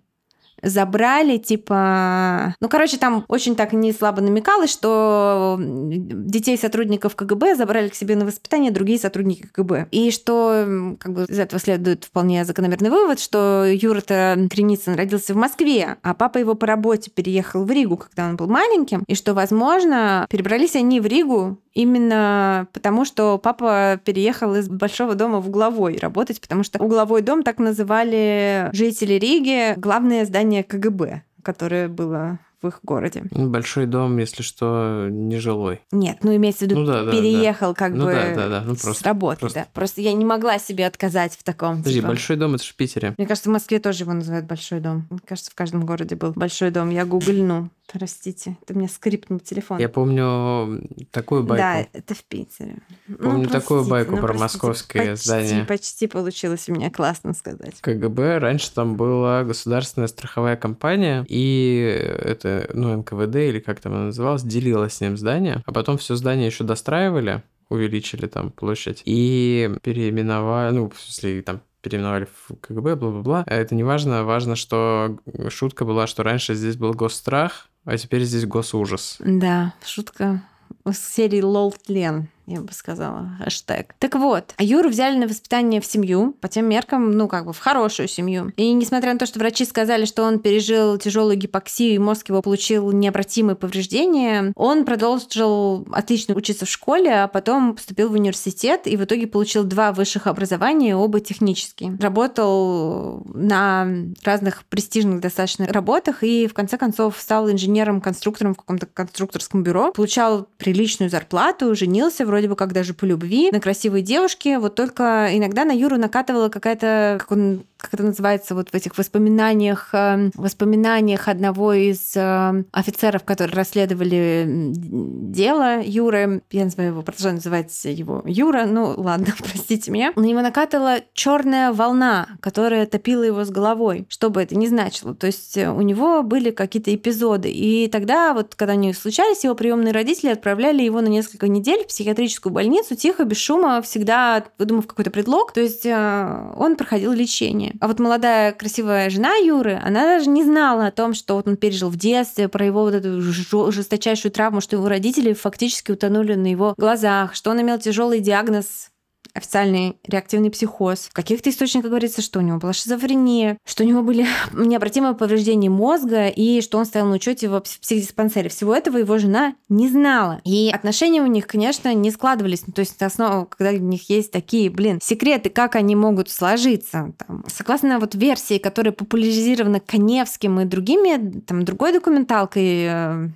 забрали, типа... Ну, короче, там очень так не слабо намекалось, что детей сотрудников КГБ забрали к себе на воспитание другие сотрудники КГБ. И что, как бы, из этого следует вполне закономерный вывод, что Юра-то Креницын родился в Москве, а папа его по работе переехал в Ригу, когда он был маленьким, и что, возможно, перебрались они в Ригу именно потому, что папа переехал из большого дома в угловой работать, потому что угловой дом так называли жители Риги, главное здание КГБ, которое было в их городе. Большой дом, если что, не жилой. Нет, ну имеется в виду, ну, да, переехал да. как ну, бы да, да, да. Ну, просто, с работы, просто... да. Просто я не могла себе отказать в таком. Подожди, типа... большой дом это же в Питере. Мне кажется, в Москве тоже его называют большой дом. Мне кажется, в каждом городе был большой дом. Я гугльну. Простите, это мне скрипнул телефон. Я помню такую байку. Да, это в Питере. Ну, помню ну, такую байку ну, про простите, московское почти, здание. Почти получилось у меня классно сказать. КГБ, раньше там была государственная страховая компания, и это, ну, НКВД или как там она называлась, делила с ним здание, а потом все здание еще достраивали, увеличили там площадь и переименовали, ну, в смысле, там переименовали в КГБ, бла-бла-бла. Это не важно, важно, что шутка была, что раньше здесь был госстрах, а теперь здесь госужас. Да, шутка из серии «Лол тлен». Я бы сказала, хэштег. Так вот, Юру взяли на воспитание в семью, по тем меркам, ну, как бы в хорошую семью. И несмотря на то, что врачи сказали, что он пережил тяжелую гипоксию и мозг его получил необратимые повреждения, он продолжил отлично учиться в школе, а потом поступил в университет и в итоге получил два высших образования, оба технические. Работал на разных престижных достаточно работах и в конце концов стал инженером-конструктором в каком-то конструкторском бюро, получал приличную зарплату, женился вроде бы как даже по любви на красивой девушке, вот только иногда на Юру накатывала какая-то, как он как это называется, вот в этих воспоминаниях, э, воспоминаниях одного из э, офицеров, которые расследовали дело Юры, я называю его, продолжаю называть его Юра, ну ладно, <laughs> простите меня, на него накатывала черная волна, которая топила его с головой, что бы это ни значило. То есть э, у него были какие-то эпизоды, и тогда вот, когда они случались, его приемные родители отправляли его на несколько недель в психиатрическую психиатрическую больницу, тихо, без шума, всегда выдумав какой-то предлог. То есть э, он проходил лечение. А вот молодая красивая жена Юры, она даже не знала о том, что вот он пережил в детстве, про его вот эту жесточайшую травму, что его родители фактически утонули на его глазах, что он имел тяжелый диагноз официальный реактивный психоз. В каких-то источниках говорится, что у него была шизофрения, что у него были <laughs> необратимые повреждения мозга и что он стоял на учете в психдиспансере. Всего этого его жена не знала. И отношения у них, конечно, не складывались. Ну, то есть основа, когда у них есть такие, блин, секреты, как они могут сложиться. Там, согласно вот версии, которая популяризирована Коневским и другими, там, другой документалкой э,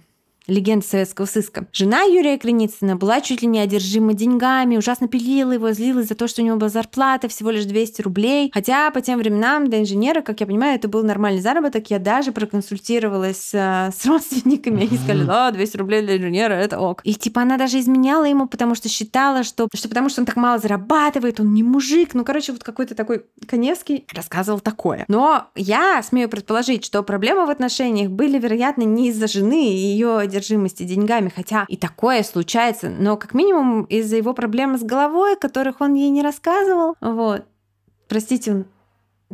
легенд советского сыска. Жена Юрия Креницына была чуть ли не одержима деньгами, ужасно пилила его, злилась за то, что у него была зарплата всего лишь 200 рублей. Хотя по тем временам для инженера, как я понимаю, это был нормальный заработок. Я даже проконсультировалась э, с родственниками. Они сказали, да, 200 рублей для инженера, это ок. И типа она даже изменяла ему, потому что считала, что, что потому что он так мало зарабатывает, он не мужик. Ну, короче, вот какой-то такой Коневский рассказывал такое. Но я смею предположить, что проблемы в отношениях были, вероятно, не из-за жены и ее одержимости деньгами, хотя и такое случается, но как минимум из-за его проблем с головой, которых он ей не рассказывал. Вот. Простите,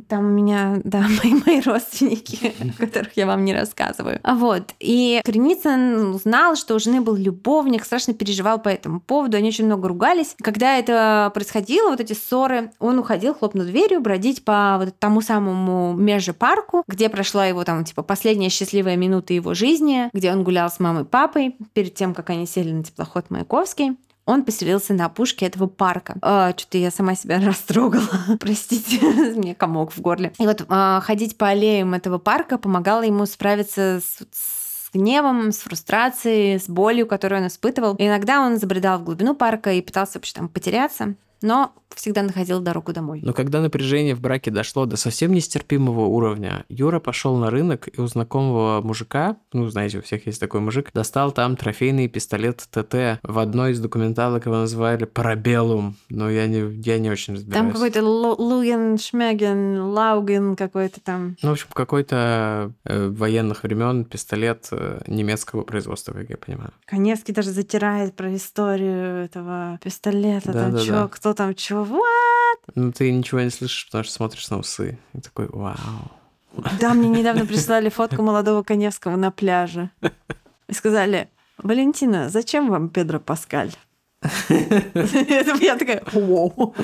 там у меня, да, <laughs> мои, мои родственники, <laughs> о которых я вам не рассказываю. А вот. И Креницын узнал, что у жены был любовник, страшно переживал по этому поводу, они очень много ругались. Когда это происходило, вот эти ссоры, он уходил, хлопнув дверью, бродить по вот тому самому межпарку, где прошла его там, типа, последняя счастливая минута его жизни, где он гулял с мамой и папой перед тем, как они сели на теплоход Маяковский он поселился на опушке этого парка. А, Что-то я сама себя <laughs> растрогала. <laughs> Простите, <laughs> мне комок в горле. И вот а, ходить по аллеям этого парка помогало ему справиться с, гневом, с фрустрацией, с болью, которую он испытывал. И иногда он забредал в глубину парка и пытался вообще там потеряться но всегда находил дорогу домой. Но когда напряжение в браке дошло до совсем нестерпимого уровня, Юра пошел на рынок и у знакомого мужика, ну, знаете, у всех есть такой мужик, достал там трофейный пистолет ТТ. В одной из документалок его называли Парабеллум, но я не, я не очень разбираюсь. Там какой-то Луген, Шмеген, Лауген какой-то там. Ну, в общем, какой-то э, военных времен пистолет э, немецкого производства, как я понимаю. Коневский даже затирает про историю этого пистолета. Да, там да, чё, да. кто там, чё, what? Ну, ты ничего не слышишь, потому что смотришь на усы. И такой, вау. Да, мне недавно прислали фотку молодого Коневского на пляже. И сказали, Валентина, зачем вам Педро Паскаль? Я такая, вау.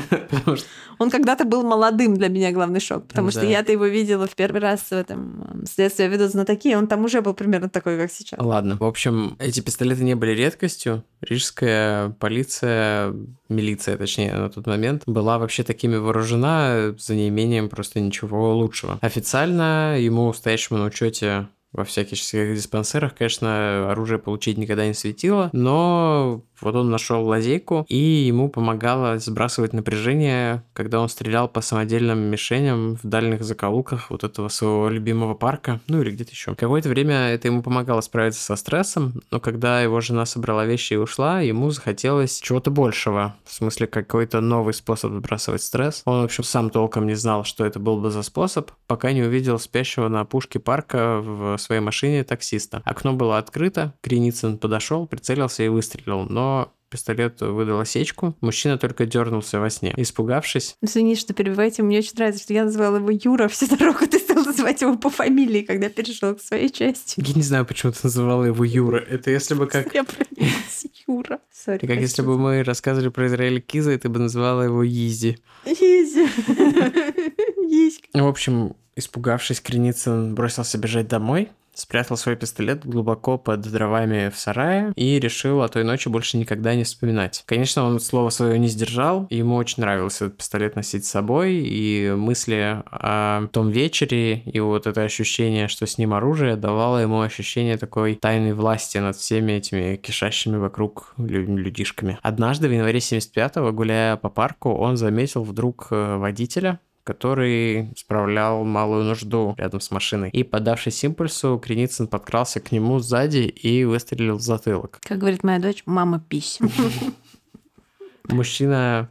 Он когда-то был молодым для меня главный шок, потому что я-то его видела в первый раз в этом следствие ведут знатоки, он там уже был примерно такой, как сейчас. Ладно, в общем, эти пистолеты не были редкостью. Рижская полиция, милиция, точнее, на тот момент, была вообще такими вооружена за неимением просто ничего лучшего. Официально ему, стоящему на учете во всяких диспансерах, конечно, оружие получить никогда не светило, но вот он нашел лазейку, и ему помогало сбрасывать напряжение, когда он стрелял по самодельным мишеням в дальних закоулках вот этого своего любимого парка, ну или где-то еще. Какое-то время это ему помогало справиться со стрессом, но когда его жена собрала вещи и ушла, ему захотелось чего-то большего, в смысле какой-то новый способ сбрасывать стресс. Он, в общем, сам толком не знал, что это был бы за способ, пока не увидел спящего на опушке парка в своей машине таксиста. Окно было открыто, Креницын подошел, прицелился и выстрелил, но пистолет выдал осечку. Мужчина только дернулся во сне. Испугавшись... Извини, что перебиваете, мне очень нравится, что я назвала его Юра всю дорогу. <laughs> Ты стал называть его по фамилии, когда перешел к своей части. Я не знаю, почему ты называла его Юра. Это если бы как... Я Юра. Sorry, как если бы мы рассказывали про Израиль Киза, и ты бы называла его Изи. Изи. <laughs> В общем, испугавшись, Креницын бросился бежать домой спрятал свой пистолет глубоко под дровами в сарае и решил о той ночи больше никогда не вспоминать. Конечно, он слово свое не сдержал, ему очень нравился этот пистолет носить с собой, и мысли о том вечере и вот это ощущение, что с ним оружие, давало ему ощущение такой тайной власти над всеми этими кишащими вокруг людишками. Однажды в январе 75-го, гуляя по парку, он заметил вдруг э, водителя, который справлял малую нужду рядом с машиной. И, подавшись импульсу, Креницын подкрался к нему сзади и выстрелил в затылок. Как говорит моя дочь, мама пись. Мужчина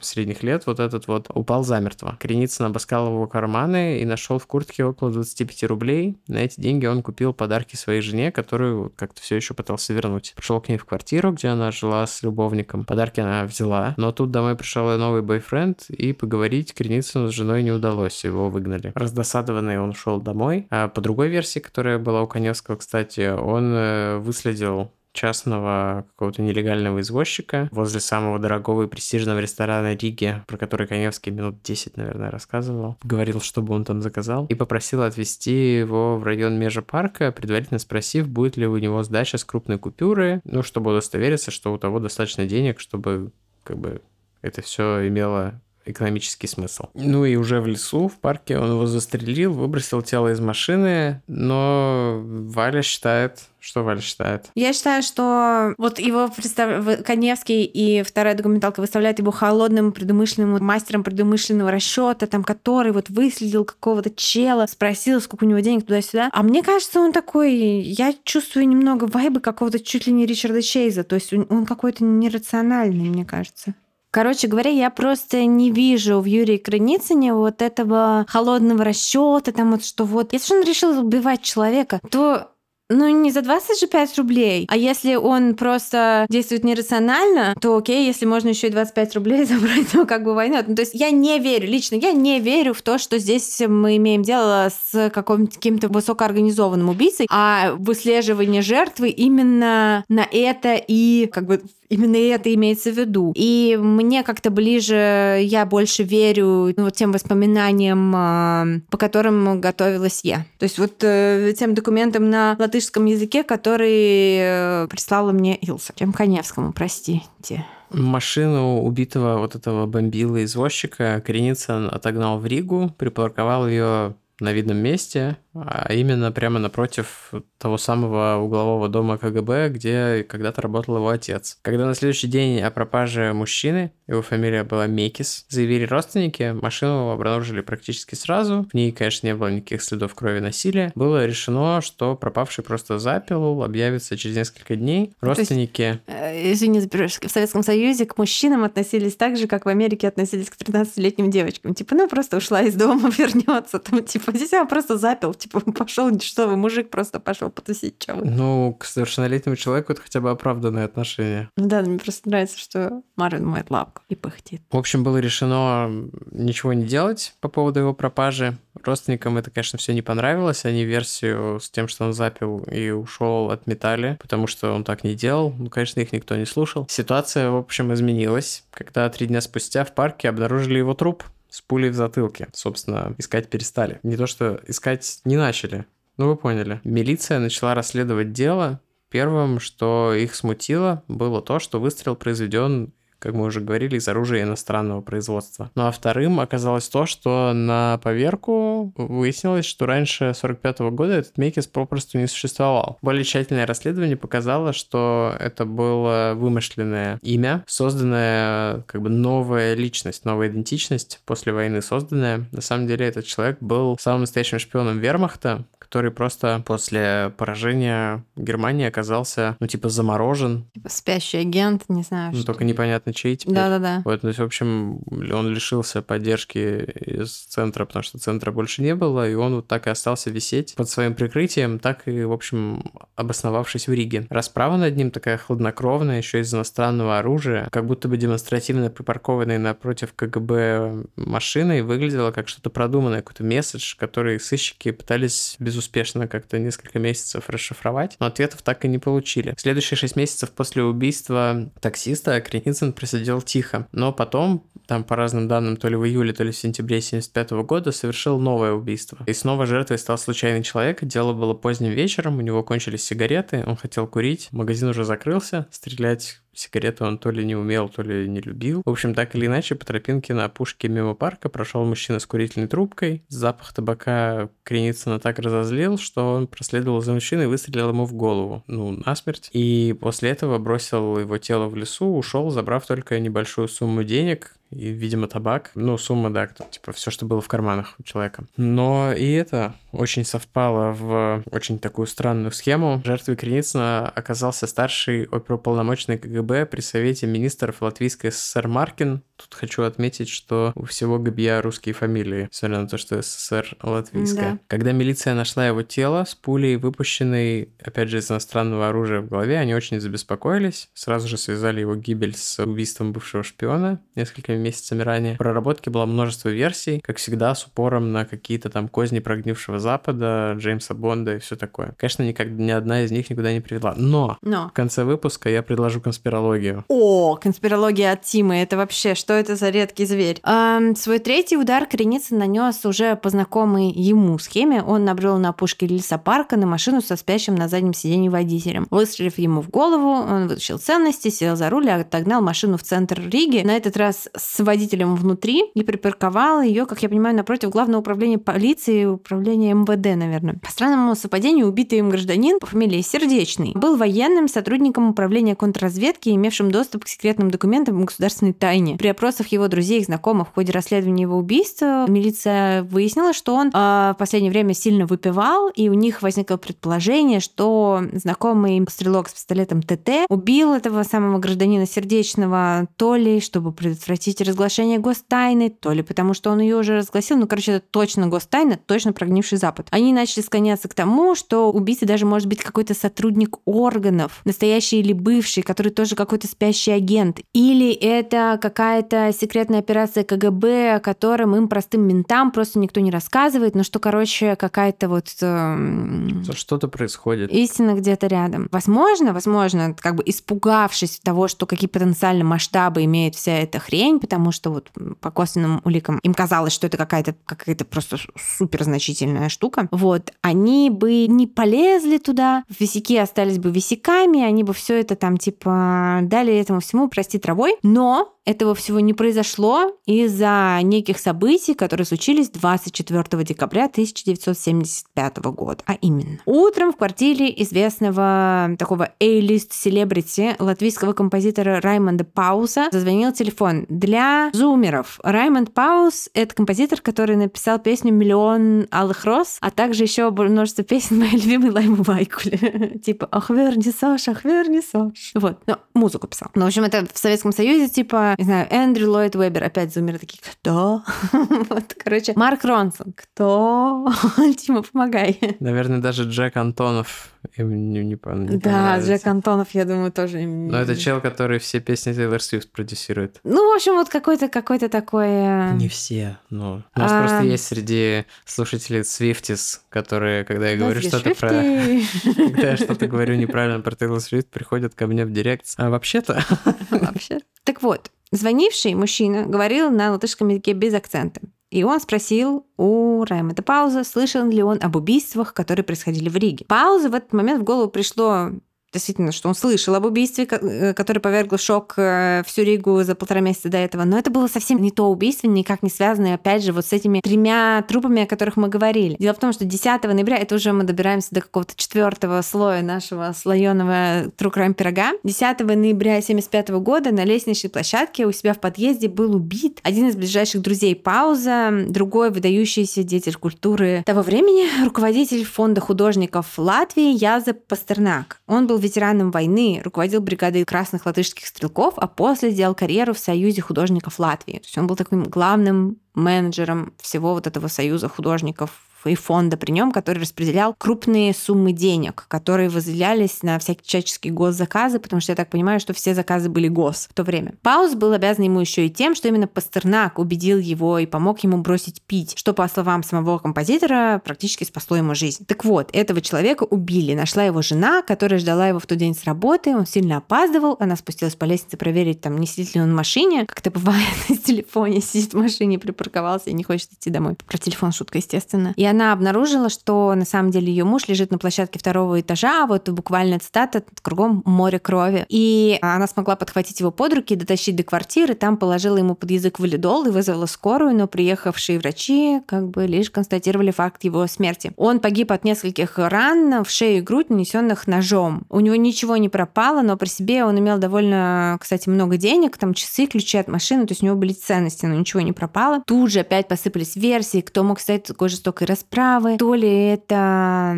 средних лет, вот этот вот, упал замертво. Креницын обыскал его карманы и нашел в куртке около 25 рублей. На эти деньги он купил подарки своей жене, которую как-то все еще пытался вернуть. Пришел к ней в квартиру, где она жила с любовником. Подарки она взяла, но тут домой пришел и новый бойфренд, и поговорить Креницыну с женой не удалось, его выгнали. Раздосадованный он ушел домой. А по другой версии, которая была у Коневского, кстати, он э, выследил частного какого-то нелегального извозчика возле самого дорогого и престижного ресторана Риги, про который Коневский минут 10, наверное, рассказывал. Говорил, чтобы он там заказал. И попросил отвезти его в район Межапарка, предварительно спросив, будет ли у него сдача с крупной купюры, ну, чтобы удостовериться, что у того достаточно денег, чтобы как бы это все имело экономический смысл. Ну и уже в лесу, в парке, он его застрелил, выбросил тело из машины, но Валя считает, что Валя считает? Я считаю, что вот его представ... Коневский и вторая документалка выставляют его холодным, предумышленным мастером предумышленного расчета, там, который вот выследил какого-то чела, спросил, сколько у него денег туда-сюда. А мне кажется, он такой, я чувствую немного вайбы какого-то чуть ли не Ричарда Чейза, то есть он какой-то нерациональный, мне кажется. Короче говоря, я просто не вижу в Юрии Крыницыне вот этого холодного расчета, там вот что вот, если он решил убивать человека, то ну, не за 25 рублей. А если он просто действует нерационально, то окей, если можно еще и 25 рублей <laughs> забрать, то как бы война. Ну, то есть я не верю, лично я не верю в то, что здесь мы имеем дело с каким-то высокоорганизованным убийцей, а выслеживание жертвы именно на это и как бы Именно это имеется в виду. И мне как-то ближе, я больше верю ну, вот тем воспоминаниям, а, по которым готовилась я. То есть вот э, тем документам на латышском языке, которые э, прислала мне Илса. Чем Коневскому, простите. Машину убитого вот этого бомбила извозчика Креницын отогнал в Ригу, припарковал ее на видном месте, а именно прямо напротив того самого углового дома КГБ, где когда-то работал его отец. Когда на следующий день о пропаже мужчины, его фамилия была Мекис, заявили родственники, машину обнаружили практически сразу, в ней, конечно, не было никаких следов крови и насилия. Было решено, что пропавший просто запил, объявится через несколько дней. Родственники... Есть, э, извини, в Советском Союзе к мужчинам относились так же, как в Америке относились к 13-летним девочкам. Типа, ну просто ушла из дома, <laughs> вернется, там, типа, <laughs> он просто запил, типа, <laughs> пошел, что вы, мужик просто пошел потусить, чего Ну, к совершеннолетнему человеку это хотя бы оправданное отношение. Ну да, мне просто нравится, что Марвин моет лапку и пыхтит. В общем, было решено ничего не делать по поводу его пропажи. Родственникам это, конечно, все не понравилось. Они версию с тем, что он запил и ушел, отметали, потому что он так не делал. Ну, конечно, их никто не слушал. Ситуация, в общем, изменилась, когда три дня спустя в парке обнаружили его труп с пулей в затылке. Собственно, искать перестали. Не то, что искать не начали. Ну, вы поняли. Милиция начала расследовать дело. Первым, что их смутило, было то, что выстрел произведен как мы уже говорили, из оружия иностранного производства. Ну а вторым оказалось то, что на поверку выяснилось, что раньше 45 -го года этот Мекис попросту не существовал. Более тщательное расследование показало, что это было вымышленное имя, созданная как бы новая личность, новая идентичность после войны созданная. На самом деле этот человек был самым настоящим шпионом вермахта, который просто после поражения Германии оказался, ну, типа, заморожен. Типа спящий агент, не знаю. Ну, что. только непонятно казначей теперь. Да-да-да. Вот, то есть, в общем, он лишился поддержки из центра, потому что центра больше не было, и он вот так и остался висеть под своим прикрытием, так и, в общем, обосновавшись в Риге. Расправа над ним такая хладнокровная, еще из иностранного оружия, как будто бы демонстративно припаркованной напротив КГБ машиной, выглядела как что-то продуманное, какой-то месседж, который сыщики пытались безуспешно как-то несколько месяцев расшифровать, но ответов так и не получили. Следующие шесть месяцев после убийства таксиста Креницын просидел тихо, но потом, там по разным данным, то ли в июле, то ли в сентябре 75 года совершил новое убийство. И снова жертвой стал случайный человек. Дело было поздним вечером, у него кончились сигареты, он хотел курить, магазин уже закрылся, стрелять Сигареты он то ли не умел, то ли не любил. В общем, так или иначе, по тропинке на опушке мимо парка прошел мужчина с курительной трубкой. Запах табака Креницына так разозлил, что он проследовал за мужчиной и выстрелил ему в голову, ну, насмерть. И после этого бросил его тело в лесу, ушел, забрав только небольшую сумму денег, и, видимо, табак. Ну, сумма, да, типа все, что было в карманах у человека. Но и это очень совпало в очень такую странную схему. Жертвой Креницына оказался старший оперуполномоченный КГБ при Совете министров Латвийской ССР Маркин. Тут хочу отметить, что у всего ГБЯ русские фамилии, несмотря на то, что СССР латвийская. Да. Когда милиция нашла его тело с пулей, выпущенной, опять же, из иностранного оружия в голове, они очень забеспокоились. Сразу же связали его гибель с убийством бывшего шпиона несколькими месяцами ранее. В проработке было множество версий, как всегда, с упором на какие-то там козни прогнившего Запада, Джеймса Бонда и все такое. Конечно, никак, ни одна из них никуда не привела. Но, Но. в конце выпуска я предложу конспирологию. О, конспирология от Тимы. Это вообще, что это за редкий зверь? Эм, свой третий удар Креницын нанес уже по знакомой ему схеме. Он набрел на опушке лесопарка на машину со спящим на заднем сиденье водителем. Выстрелив ему в голову, он вытащил ценности, сел за руль и отогнал машину в центр Риги. На этот раз с водителем внутри и припарковал ее, как я понимаю, напротив главного управления полиции, управления МВД, наверное. По странному совпадению, убитый им гражданин по фамилии Сердечный был военным сотрудником управления контрразведки, имевшим доступ к секретным документам и государственной тайне. При опросах его друзей и знакомых в ходе расследования его убийства милиция выяснила, что он э, в последнее время сильно выпивал, и у них возникло предположение, что знакомый стрелок с пистолетом ТТ убил этого самого гражданина Сердечного то ли, чтобы предотвратить разглашение гостайны, то ли потому, что он ее уже разгласил. Ну, короче, это точно гостайна, точно прогнивший Запад. Они начали склоняться к тому, что убийца даже может быть какой-то сотрудник органов, настоящий или бывший, который тоже какой-то спящий агент. Или это какая-то секретная операция КГБ, о котором им простым ментам просто никто не рассказывает, но что, короче, какая-то вот... Э, Что-то происходит. Истина где-то рядом. Возможно, возможно, как бы испугавшись того, что какие потенциальные масштабы имеет вся эта хрень, потому что вот по косвенным уликам им казалось, что это какая-то какая-то просто супер значительная штука. Вот, они бы не полезли туда, висяки остались бы висяками, они бы все это там типа дали этому всему прости травой, но этого всего не произошло из-за неких событий, которые случились 24 декабря 1975 года. А именно, утром в квартире известного такого A-лист селебрити латвийского композитора Раймонда Пауса зазвонил телефон. Для зумеров Раймонд Паус — это композитор, который написал песню «Миллион алых роз», а также еще множество песен моей любимой Лаймы Вайкуле. <laughs> типа «Ах, вернисаж, ах, вернисаж». Вот. Но музыку писал. Ну, в общем, это в Советском Союзе, типа, не знаю, Эндрю Ллойд Вебер, опять зумеры такие, кто? <laughs> вот, короче, Марк Ронсон, кто? <laughs> Тима, помогай. Наверное, даже Джек Антонов им не, не, не Да, Джек Антонов, я думаю, тоже им... Но это чел, который все песни Тейлор Свифт продюсирует. Ну, в общем, вот какой-то какой-то такой... Не все, но... У нас а... просто есть среди слушателей Свифтис, которые, когда я говорю что-то про... <laughs> Когда я что-то говорю неправильно про Тейлор Свифт, приходят ко мне в директ. А вообще-то... Вообще. Так вот, Звонивший мужчина говорил на латышском языке без акцента. И он спросил у Раймонда Пауза, слышал ли он об убийствах, которые происходили в Риге. Пауза в этот момент в голову пришло действительно, что он слышал об убийстве, э, которое повергло в шок э, всю Ригу за полтора месяца до этого. Но это было совсем не то убийство, никак не связанное, опять же, вот с этими тремя трупами, о которых мы говорили. Дело в том, что 10 ноября, это уже мы добираемся до какого-то четвертого слоя нашего слоеного true пирога. 10 ноября 75 года на лестничной площадке у себя в подъезде был убит один из ближайших друзей Пауза, другой выдающийся деятель культуры того времени, руководитель фонда художников Латвии Яза Пастернак. Он был ветераном войны, руководил бригадой красных латышских стрелков, а после сделал карьеру в Союзе художников Латвии. То есть он был таким главным менеджером всего вот этого союза художников и фонда при нем, который распределял крупные суммы денег, которые выделялись на всякие всяческие госзаказы, потому что я так понимаю, что все заказы были гос в то время. Пауз был обязан ему еще и тем, что именно Пастернак убедил его и помог ему бросить пить, что, по словам самого композитора, практически спасло ему жизнь. Так вот, этого человека убили. Нашла его жена, которая ждала его в тот день с работы. Он сильно опаздывал. Она спустилась по лестнице проверить, там, не сидит ли он в машине. Как это бывает <laughs> на телефоне, сидит в машине, припарковался и не хочет идти домой. Про телефон шутка, естественно. И она обнаружила, что на самом деле ее муж лежит на площадке второго этажа, вот буквально цитата, кругом море крови. И она смогла подхватить его под руки, дотащить до квартиры, там положила ему под язык валидол и вызвала скорую, но приехавшие врачи как бы лишь констатировали факт его смерти. Он погиб от нескольких ран в шею и грудь, нанесенных ножом. У него ничего не пропало, но при себе он имел довольно, кстати, много денег, там часы, ключи от машины, то есть у него были ценности, но ничего не пропало. Тут же опять посыпались версии, кто мог стать такой жестокой расправы, то ли это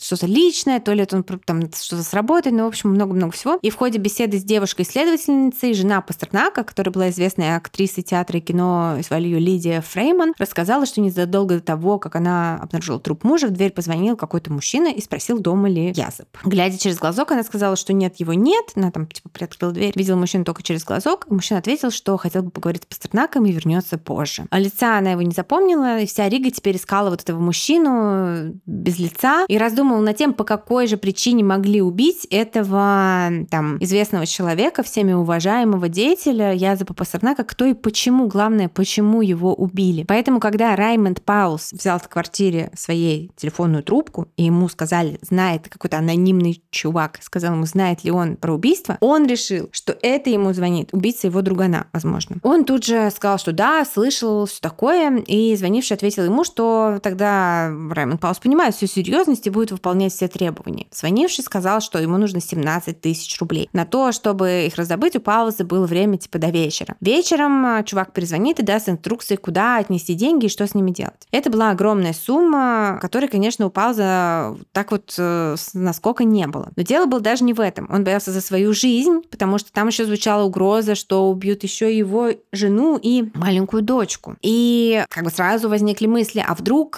что-то личное, то ли это он там что-то сработает, ну, в общем, много-много всего. И в ходе беседы с девушкой-исследовательницей, жена Пастернака, которая была известная актрисой театра и кино, звали ее Лидия Фрейман, рассказала, что незадолго до того, как она обнаружила труп мужа, в дверь позвонил какой-то мужчина и спросил, дома ли Язып. Глядя через глазок, она сказала, что нет, его нет. Она там типа приоткрыла дверь, видела мужчину только через глазок. Мужчина ответил, что хотел бы поговорить с Пастернаком и вернется позже. А лица она его не запомнила, и вся Рига теперь искала этого мужчину без лица и раздумывала над тем, по какой же причине могли убить этого там известного человека, всеми уважаемого деятеля Языпа Пастернака, кто и почему, главное, почему его убили. Поэтому, когда Раймонд Паулс взял в квартире своей телефонную трубку, и ему сказали, знает какой-то анонимный чувак, сказал ему, знает ли он про убийство, он решил, что это ему звонит убийца его другана, возможно. Он тут же сказал, что да, слышал все такое, и звонивший ответил ему, что тогда Раймонд Паулс понимает всю серьезность и будет выполнять все требования. Звонивший сказал, что ему нужно 17 тысяч рублей. На то, чтобы их раздобыть, у Паулса было время типа до вечера. Вечером а, чувак перезвонит и даст инструкции, куда отнести деньги и что с ними делать. Это была огромная сумма, которая, конечно, у Пауза так вот э, насколько не было. Но дело было даже не в этом. Он боялся за свою жизнь, потому что там еще звучала угроза, что убьют еще его жену и маленькую дочку. И как бы сразу возникли мысли, а вдруг э,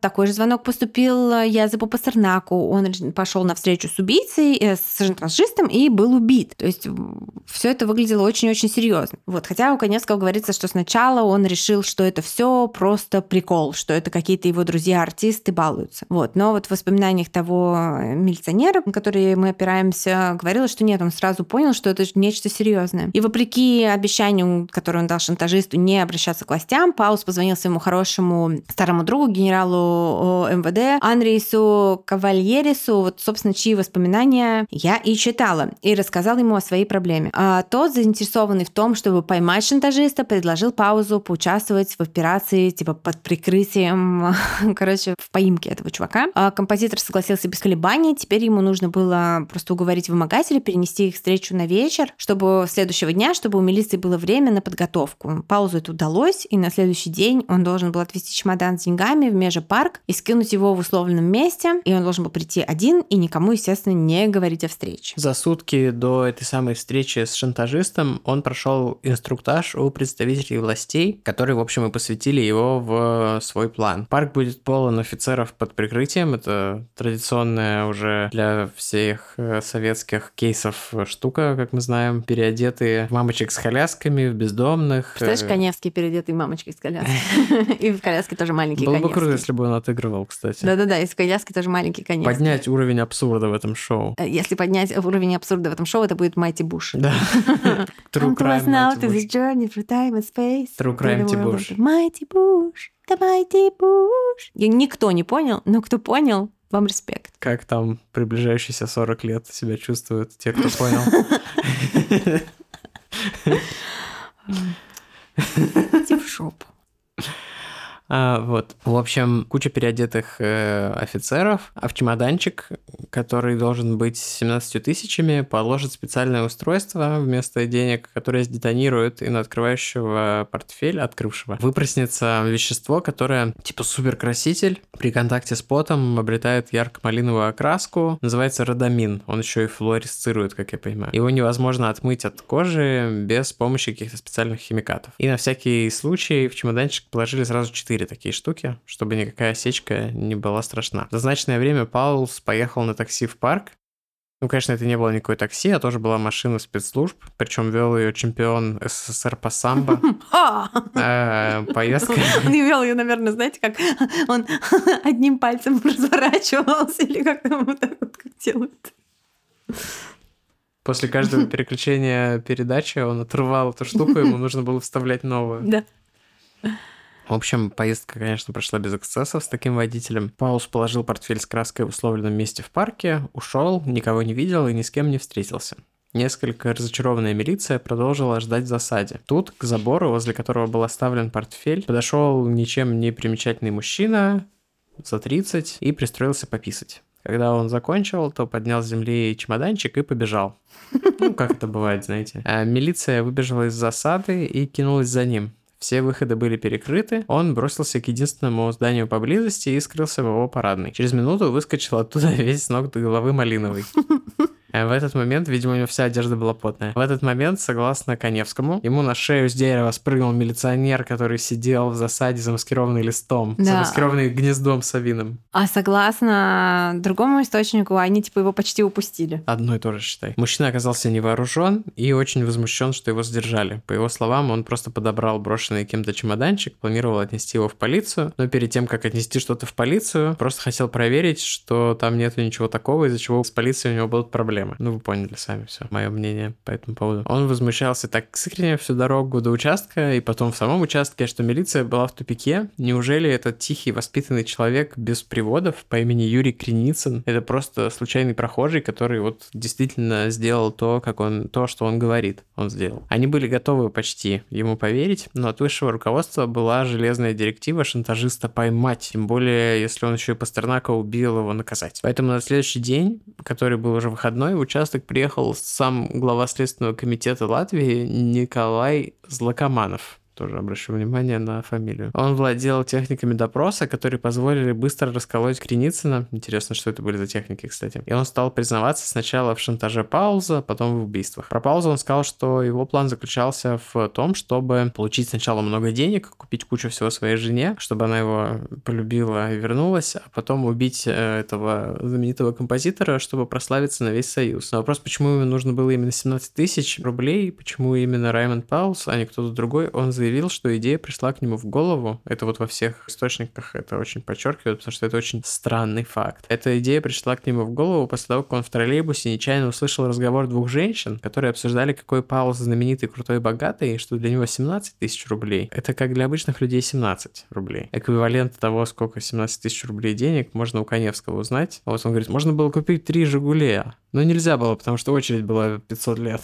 такой же звонок поступил э, Язепу Пастернаку, он пошел на встречу с убийцей, с шантажистом и был убит. То есть все это выглядело очень-очень серьезно. Вот, хотя у Конецкого говорится, что сначала он решил, что это все просто прикол, что это какие-то его друзья-артисты балуются. Вот, но вот в воспоминаниях того милиционера, на который мы опираемся, говорилось, что нет, он сразу понял, что это нечто серьезное. И вопреки обещанию, которое он дал шантажисту, не обращаться к властям, Паус позвонил своему хорошему старому другу, генералу МВД Анрису Кавальерису, вот, собственно, чьи воспоминания я и читала, и рассказал ему о своей проблеме. А тот, заинтересованный в том, чтобы поймать шантажиста, предложил Паузу поучаствовать в операции, типа, под прикрытием, <laughs> короче, в поимке этого чувака. А композитор согласился без колебаний, теперь ему нужно было просто уговорить вымогателя перенести их встречу на вечер, чтобы следующего дня, чтобы у милиции было время на подготовку. Паузу это удалось, и на следующий день он должен был отвезти чемодан с деньгами в межепарк и скинуть его в условленном месте, и он должен был прийти один и никому, естественно, не говорить о встрече. За сутки до этой самой встречи с шантажистом он прошел инструктаж у представителей властей, которые, в общем, и посвятили его в свой план. Парк будет полон офицеров под прикрытием, это традиционная уже для всех э, советских кейсов штука, как мы знаем, переодетые мамочек с колясками, в бездомных. Представляешь, э, Коневский переодетый мамочкой с коляской. <laughs> И в коляске тоже маленький Было бы круто, если бы он отыгрывал, кстати. Да-да-да, и в коляске тоже маленький Коневский. Поднять уровень абсурда в этом шоу. Э, если поднять уровень абсурда в этом шоу, это будет Майти Буш. Да. <laughs> True crime Mighty Bush. journey through time and space. True crime Bush. Mighty Bush. The Mighty Bush. Никто не понял, но кто понял, вам респект. Как там приближающиеся 40 лет себя чувствуют те, кто понял? <laughs> Иди в шопу. А, вот. В общем, куча переодетых э, офицеров, а в чемоданчик который должен быть 17 тысячами, положит специальное устройство вместо денег, которое сдетонирует, и на открывающего портфель, открывшего, выпроснется вещество, которое типа суперкраситель, при контакте с потом обретает ярко-малиновую окраску, называется родамин. Он еще и флуоресцирует, как я понимаю. Его невозможно отмыть от кожи без помощи каких-то специальных химикатов. И на всякий случай в чемоданчик положили сразу 4 такие штуки, чтобы никакая осечка не была страшна. За значное время Паулс поехал на такси в парк, ну, конечно, это не было никакой такси, а тоже была машина спецслужб, причем вел ее чемпион СССР по самбо. <laughs> Э, поездка. <laughs> Он вел ее, наверное, знаете, как <laughs> он одним пальцем разворачивался или как там вот так вот как делают. После каждого переключения передачи он отрывал эту штуку, ему нужно было вставлять новую. Да. В общем, поездка, конечно, прошла без эксцессов с таким водителем. Паулс положил портфель с краской в условленном месте в парке, ушел, никого не видел и ни с кем не встретился. Несколько разочарованная милиция продолжила ждать в засаде. Тут, к забору, возле которого был оставлен портфель, подошел ничем не примечательный мужчина за 30 и пристроился пописать. Когда он закончил, то поднял с земли чемоданчик и побежал. Ну, как это бывает, знаете. А милиция выбежала из засады и кинулась за ним. Все выходы были перекрыты, он бросился к единственному зданию поблизости и скрылся в его парадной. Через минуту выскочил оттуда <laughs> весь с ног до головы малиновый. <laughs> Э, в этот момент, видимо, у него вся одежда была потная. В этот момент, согласно Коневскому, ему на шею с дерева спрыгнул милиционер, который сидел в засаде, замаскированный листом, да. замаскированный гнездом совиным. А согласно другому источнику, они типа его почти упустили. Одно и то же, считай. Мужчина оказался невооружен и очень возмущен, что его задержали. По его словам, он просто подобрал брошенный кем-то чемоданчик, планировал отнести его в полицию, но перед тем, как отнести что-то в полицию, просто хотел проверить, что там нет ничего такого, из-за чего с полицией у него будут проблемы проблемы. Ну, вы поняли сами все, мое мнение по этому поводу. Он возмущался так искренне всю дорогу до участка, и потом в самом участке, что милиция была в тупике. Неужели этот тихий, воспитанный человек без приводов по имени Юрий Креницын, это просто случайный прохожий, который вот действительно сделал то, как он, то, что он говорит, он сделал. Они были готовы почти ему поверить, но от высшего руководства была железная директива шантажиста поймать, тем более, если он еще и Пастернака убил, его наказать. Поэтому на следующий день, который был уже выходной, мной в участок приехал сам глава Следственного комитета Латвии Николай Злокоманов тоже обращу внимание на фамилию. Он владел техниками допроса, которые позволили быстро расколоть Креницына. Интересно, что это были за техники, кстати. И он стал признаваться сначала в шантаже Пауза, потом в убийствах. Про Пауза он сказал, что его план заключался в том, чтобы получить сначала много денег, купить кучу всего своей жене, чтобы она его полюбила и вернулась, а потом убить э, этого знаменитого композитора, чтобы прославиться на весь Союз. Но вопрос, почему ему нужно было именно 17 тысяч рублей, почему именно Раймонд Паулс, а не кто-то другой, он заявил заявил, что идея пришла к нему в голову. Это вот во всех источниках это очень подчеркивают, потому что это очень странный факт. Эта идея пришла к нему в голову после того, как он в троллейбусе нечаянно услышал разговор двух женщин, которые обсуждали, какой Паул знаменитый, крутой, богатый, и что для него 17 тысяч рублей. Это как для обычных людей 17 рублей. Эквивалент того, сколько 17 тысяч рублей денег, можно у Коневского узнать. А вот он говорит, можно было купить три «Жигуля», но нельзя было, потому что очередь была 500 лет.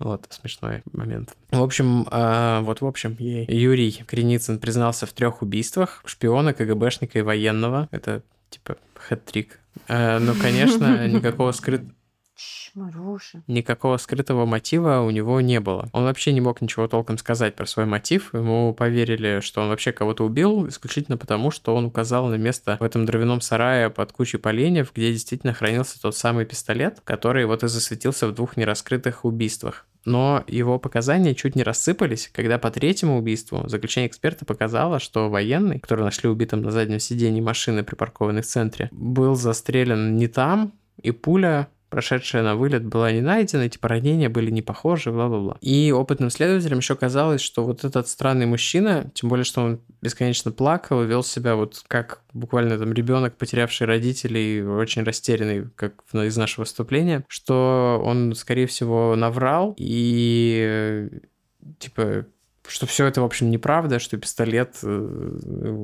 Вот, смешной момент. В общем, э, вот в общем, ей. Юрий Креницын признался в трех убийствах шпиона, КГБшника и военного. Это типа хэт-трик. Э, но, конечно, <laughs> никакого скрытого Маруша. Никакого скрытого мотива у него не было. Он вообще не мог ничего толком сказать про свой мотив. Ему поверили, что он вообще кого-то убил, исключительно потому, что он указал на место в этом дровяном сарае под кучей поленьев, где действительно хранился тот самый пистолет, который вот и засветился в двух нераскрытых убийствах. Но его показания чуть не рассыпались, когда по третьему убийству заключение эксперта показало, что военный, который нашли убитым на заднем сидении машины, припаркованной в центре, был застрелен не там, и пуля прошедшая на вылет, была не найдена, типа ранения были не похожи, бла-бла-бла. И опытным следователям еще казалось, что вот этот странный мужчина, тем более, что он бесконечно плакал вел себя вот как буквально там ребенок, потерявший родителей, очень растерянный, как из нашего выступления, что он, скорее всего, наврал и типа что все это, в общем, неправда, что пистолет э,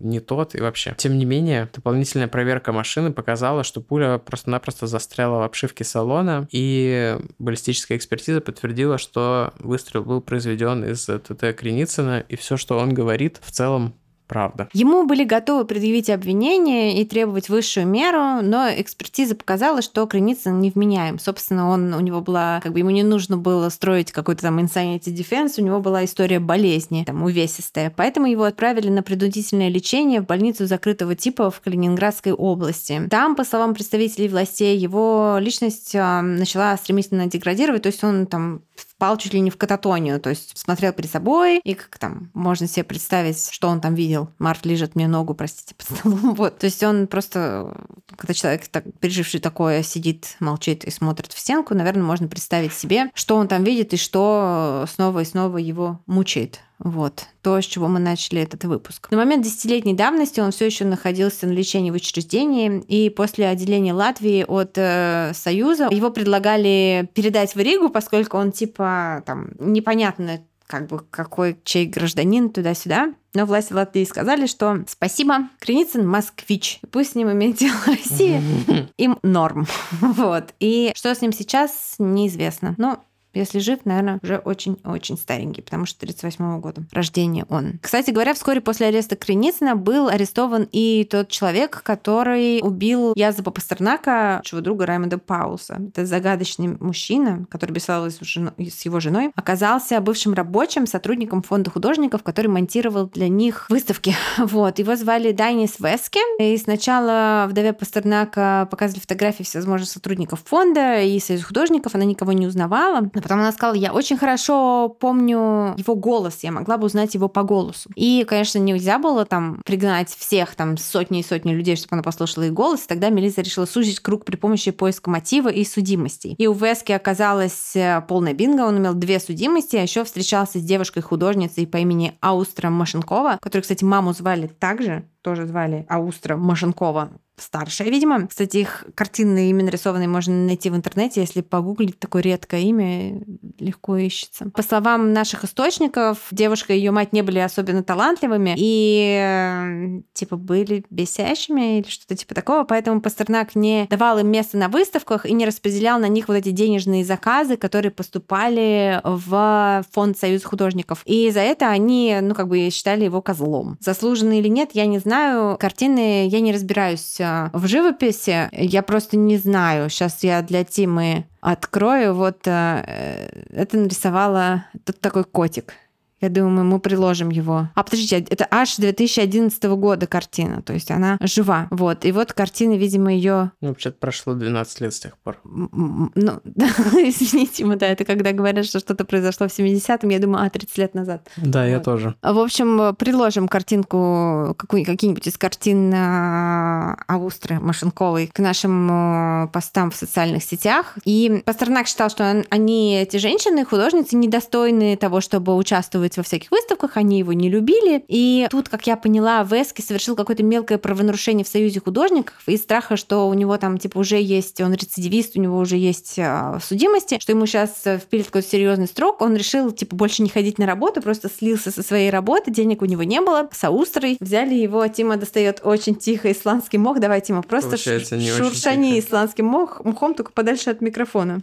не тот и вообще. Тем не менее, дополнительная проверка машины показала, что пуля просто-напросто застряла в обшивке салона, и баллистическая экспертиза подтвердила, что выстрел был произведен из ТТ Креницына, и все, что он говорит, в целом правда. Ему были готовы предъявить обвинение и требовать высшую меру, но экспертиза показала, что Креницын невменяем. Собственно, он, у него была, как бы ему не нужно было строить какой-то там insanity defense, у него была история болезни, там, увесистая. Поэтому его отправили на принудительное лечение в больницу закрытого типа в Калининградской области. Там, по словам представителей властей, его личность а, начала стремительно деградировать, то есть он там впал чуть ли не в кататонию, то есть смотрел перед собой, и как там, можно себе представить, что он там видел. Март лежит мне ногу, простите, <laughs> под столом. Вот. То есть он просто, когда человек, так, переживший такое, сидит, молчит и смотрит в стенку, наверное, можно представить себе, что он там видит и что снова и снова его мучает. Вот то, с чего мы начали этот выпуск. На момент десятилетней давности он все еще находился на лечении в учреждении, и после отделения Латвии от э, Союза его предлагали передать в Ригу, поскольку он типа там непонятно как бы какой чей гражданин туда-сюда. Но власти Латвии сказали, что спасибо, Креницын москвич. Пусть с ним имеет дело Россия, <laughs> им норм. <laughs> Вот. И что с ним сейчас, неизвестно. Но если жив, наверное, уже очень-очень старенький, потому что 38 года рождения он. Кстати говоря, вскоре после ареста Креницына был арестован и тот человек, который убил Языпа Пастернака, чего друга Раймонда Пауса. Это загадочный мужчина, который беседовал с его женой, оказался бывшим рабочим, сотрудником фонда художников, который монтировал для них выставки. <laughs> Вот. Его звали Дайнис Вески. И сначала вдове Пастернака показывали фотографии всевозможных сотрудников фонда и союз художников. Она никого не узнавала. А потом она сказала, я очень хорошо помню его голос, я могла бы узнать его по голосу. И, конечно, нельзя было там пригнать всех, там, сотни и сотни людей, чтобы она послушала их голос. И тогда Мелиза решила сузить круг при помощи поиска мотива и судимостей. И у Вески оказалась э, полная бинго, он имел две судимости, а еще встречался с девушкой-художницей по имени Аустра Машенкова, которую, кстати, маму звали также, тоже звали Аустра Машенкова старшая, видимо. Кстати, их картины именно нарисованные можно найти в интернете, если погуглить такое редкое имя, легко ищется. По словам наших источников, девушка и ее мать не были особенно талантливыми и типа были бесящими или что-то типа такого, поэтому Пастернак не давал им место на выставках и не распределял на них вот эти денежные заказы, которые поступали в фонд Союза художников. И за это они, ну, как бы считали его козлом. Заслуженный или нет, я не знаю. Картины я не разбираюсь в живописи. Я просто не знаю. Сейчас я для Тимы открою. Вот э, это нарисовала тут такой котик. Я думаю, мы приложим его. А подождите, это аж 2011 года картина, то есть она жива. Вот. И вот картина, видимо, ее. Ну, вообще-то прошло 12 лет с тех пор. Ну, <laughs> извините, мы, да, это когда говорят, что что-то произошло в 70-м, я думаю, а, 30 лет назад. Да, вот. я тоже. В общем, приложим картинку, какие-нибудь из картин а, Аустры Машенковой к нашим а, постам в социальных сетях. И Пастернак считал, что они, эти женщины, художницы, недостойны того, чтобы участвовать участвовать во всяких выставках, они его не любили. И тут, как я поняла, Вески совершил какое-то мелкое правонарушение в Союзе художников из страха, что у него там типа уже есть, он рецидивист, у него уже есть а, судимости, что ему сейчас э, впилит какой-то серьезный строк, он решил типа больше не ходить на работу, просто слился со своей работы, денег у него не было, с Аустрой. Взяли его, Тима достает очень тихо исландский мох. Давай, Тима, просто шуршани исландским мох, мхом, только подальше от микрофона.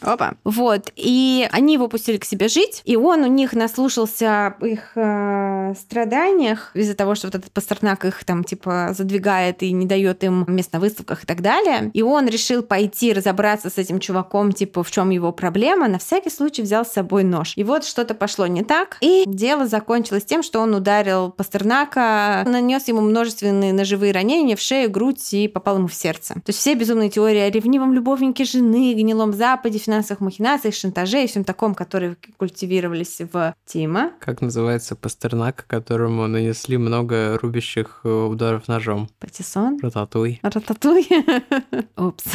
Опа. Вот. И они его пустили к себе жить, и он у них наслушался их э, страданиях из-за того, что вот этот Пастернак их там типа задвигает и не дает им мест на выставках и так далее. И он решил пойти разобраться с этим чуваком, типа, в чем его проблема. На всякий случай взял с собой нож. И вот что-то пошло не так, и дело закончилось тем, что он ударил Пастернака, нанес ему множественные ножевые ранения в шею, грудь и попал ему в сердце. То есть все безумные теории о ревнивом любовнике жены, гнилом Западе, финансовых махинациях, шантаже и всем таком, которые культивировались в Тима. Как называется Пастернак, которому нанесли много рубящих э, ударов ножом? Патиссон? Рататуй. Рататуй? <laughs> Упс. <laughs>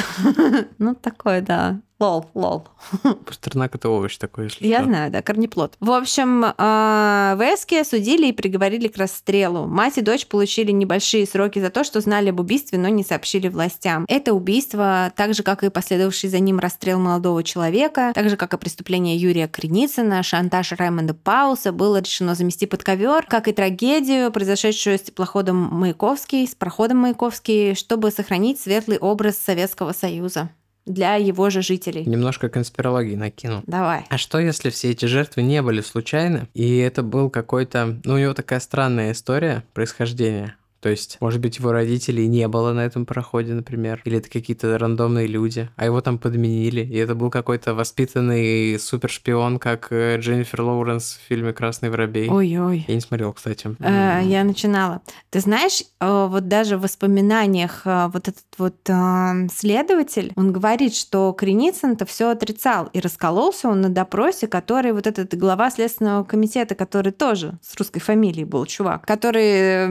Ну, такое, да. Лол, лол. <laughs> Пастернак это овощ такой, если Я что. знаю, да, корнеплод. В общем, а, Вески осудили и приговорили к расстрелу. Мать и дочь получили небольшие сроки за то, что знали об убийстве, но не сообщили властям. Это убийство, так же, как и последовавший за ним расстрел молодого человека, так же, как и преступление Юрия Креницына, шантаж Раймонда Пауса, было решено замести под ковер, как и трагедию, произошедшую с теплоходом Маяковский, с проходом Маяковский, чтобы сохранить светлый образ Советского Союза. Для его же жителей. Немножко конспирологии накину. Давай. А что, если все эти жертвы не были случайны, и это был какой-то... Ну, у него такая странная история происхождения. То есть, может быть, его родителей не было на этом проходе, например, или это какие-то рандомные люди, а его там подменили, и это был какой-то воспитанный супершпион, как э, Дженнифер Лоуренс в фильме «Красный воробей». Ой-ой. Я не смотрел, кстати. Э, Я начинала. Ты знаешь, э, вот даже в воспоминаниях вот этот вот э, следователь, он говорит, что Креницын-то все отрицал, и раскололся он на допросе, который вот этот глава Следственного комитета, который тоже с русской фамилией был чувак, который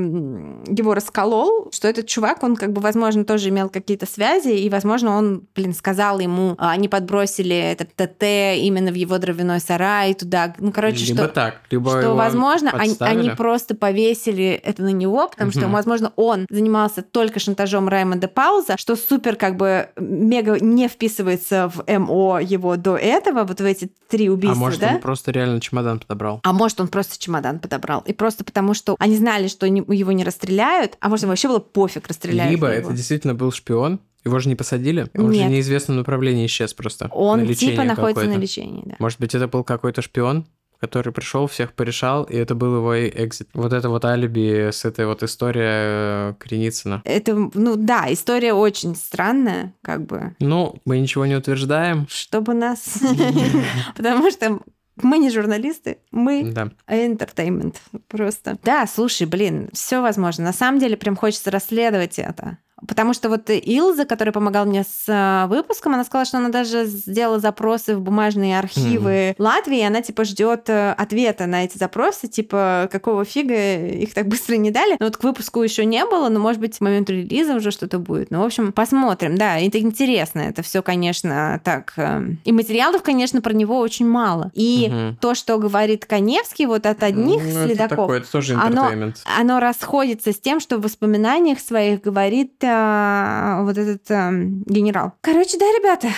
его расколол, что этот чувак, он как бы, возможно, тоже имел какие-то связи, и, возможно, он, блин, сказал ему, а, они подбросили этот ТТ именно в его дровяной сарай туда. Ну, короче, либо что... так, либо что, возможно, они, они просто повесили это на него, потому что, Мгм. возможно, он занимался только шантажом Раймонда Пауза, что супер как бы мега не вписывается в МО его до этого, вот в эти три А убийства, может, да? он просто реально чемодан подобрал? А может, он просто чемодан подобрал. И просто потому, что они знали, что его не расстреляют, а может, ему вообще было пофиг, расстреляют Либо ли это действительно был шпион, его же не посадили, он же Нет. в неизвестном направлении исчез просто. Он на типа находится на лечении, да. Может быть, это был какой-то шпион, который пришел, всех порешал, и это был его экзит. Вот это вот алиби с этой вот историей э, Креницына. Это, ну да, история очень странная, как бы, Ну, мы ничего не утверждаем. чтобы нас... <laughs> <laughs> Потому что мы не журналисты, мы Да. entertainment просто. Да, слушай, блин, все возможно. На самом деле прям хочется расследовать это. Потому что вот Илза, которая помогала мне с э, выпуском, она сказала, что она даже сделала запросы в бумажные архивы Латвии, и она типа ждет э, ответа на эти запросы, типа какого фига их так быстро не дали. Но вот к выпуску еще не было, но может быть к моменту релиза уже что-то будет. Ну, в общем, посмотрим. Да, это интересно. Это все, конечно, так. э, И материалов, конечно, про него очень мало. И Мгм. то, что говорит Коневский вот от одних Ну, это следаков, такое, это тоже оно- оно расходится с тем, что в воспоминаниях своих говорит а, вот этот а, генерал. Короче, да, ребята,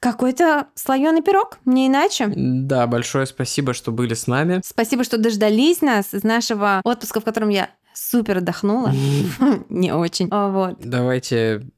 какой-то слоеный пирог, не иначе. Да, большое спасибо, что были с нами. Спасибо, что дождались нас из нашего отпуска, в котором я супер отдохнула. <laughs> Не очень. Вот. Давайте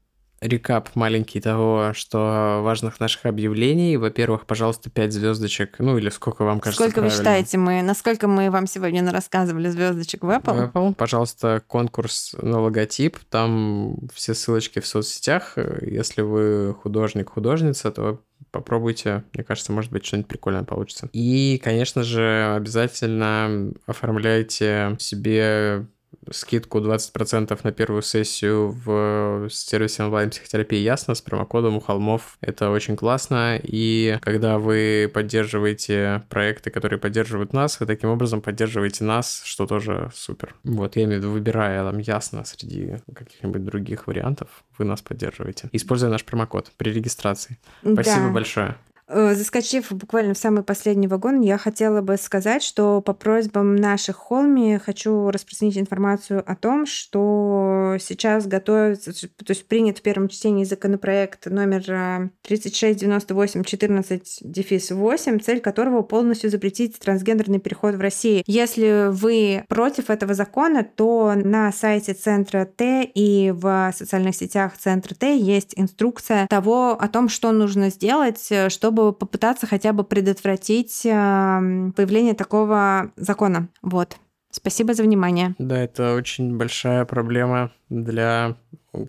рекап маленький того, что важных наших объявлений. Во-первых, пожалуйста, 5 звездочек, ну или сколько вам кажется Сколько вы правильно. считаете, мы, насколько мы вам сегодня рассказывали звездочек в Apple? Apple. Пожалуйста, конкурс на логотип. Там все ссылочки в соцсетях. Если вы художник, художница, то попробуйте. Мне кажется, может быть, что-нибудь прикольное получится. И, конечно же, обязательно оформляйте себе скидку 20% на первую сессию в сервисе онлайн-психотерапии Ясно с промокодом у холмов. Это очень классно. И когда вы поддерживаете проекты, которые поддерживают нас, вы таким образом поддерживаете нас, что тоже супер. Вот, я имею в виду, выбирая там Ясно среди каких-нибудь других вариантов, вы нас поддерживаете. Используя наш промокод при регистрации. Спасибо Да. большое. Э, Заскочив буквально в самый последний вагон, я хотела бы сказать, что по просьбам наших холми хочу распространить информацию о том, что сейчас готовится, то есть принят в первом чтении законопроект номер э, 3698-14-8, цель которого полностью запретить трансгендерный переход в России. Если вы против этого закона, то на сайте Центра Т и в социальных сетях Центра Т есть инструкция того, о том, что нужно сделать, э, чтобы попытаться хотя бы предотвратить э, появление такого закона. Вот. Спасибо за внимание. Да, это очень большая проблема для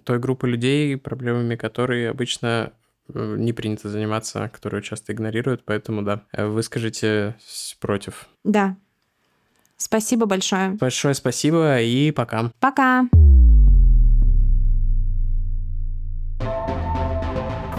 той группы людей, проблемами которой обычно э, не принято заниматься, которую часто игнорируют, поэтому да, э, выскажите против. Да. Спасибо большое. Большое спасибо и пока. Пока.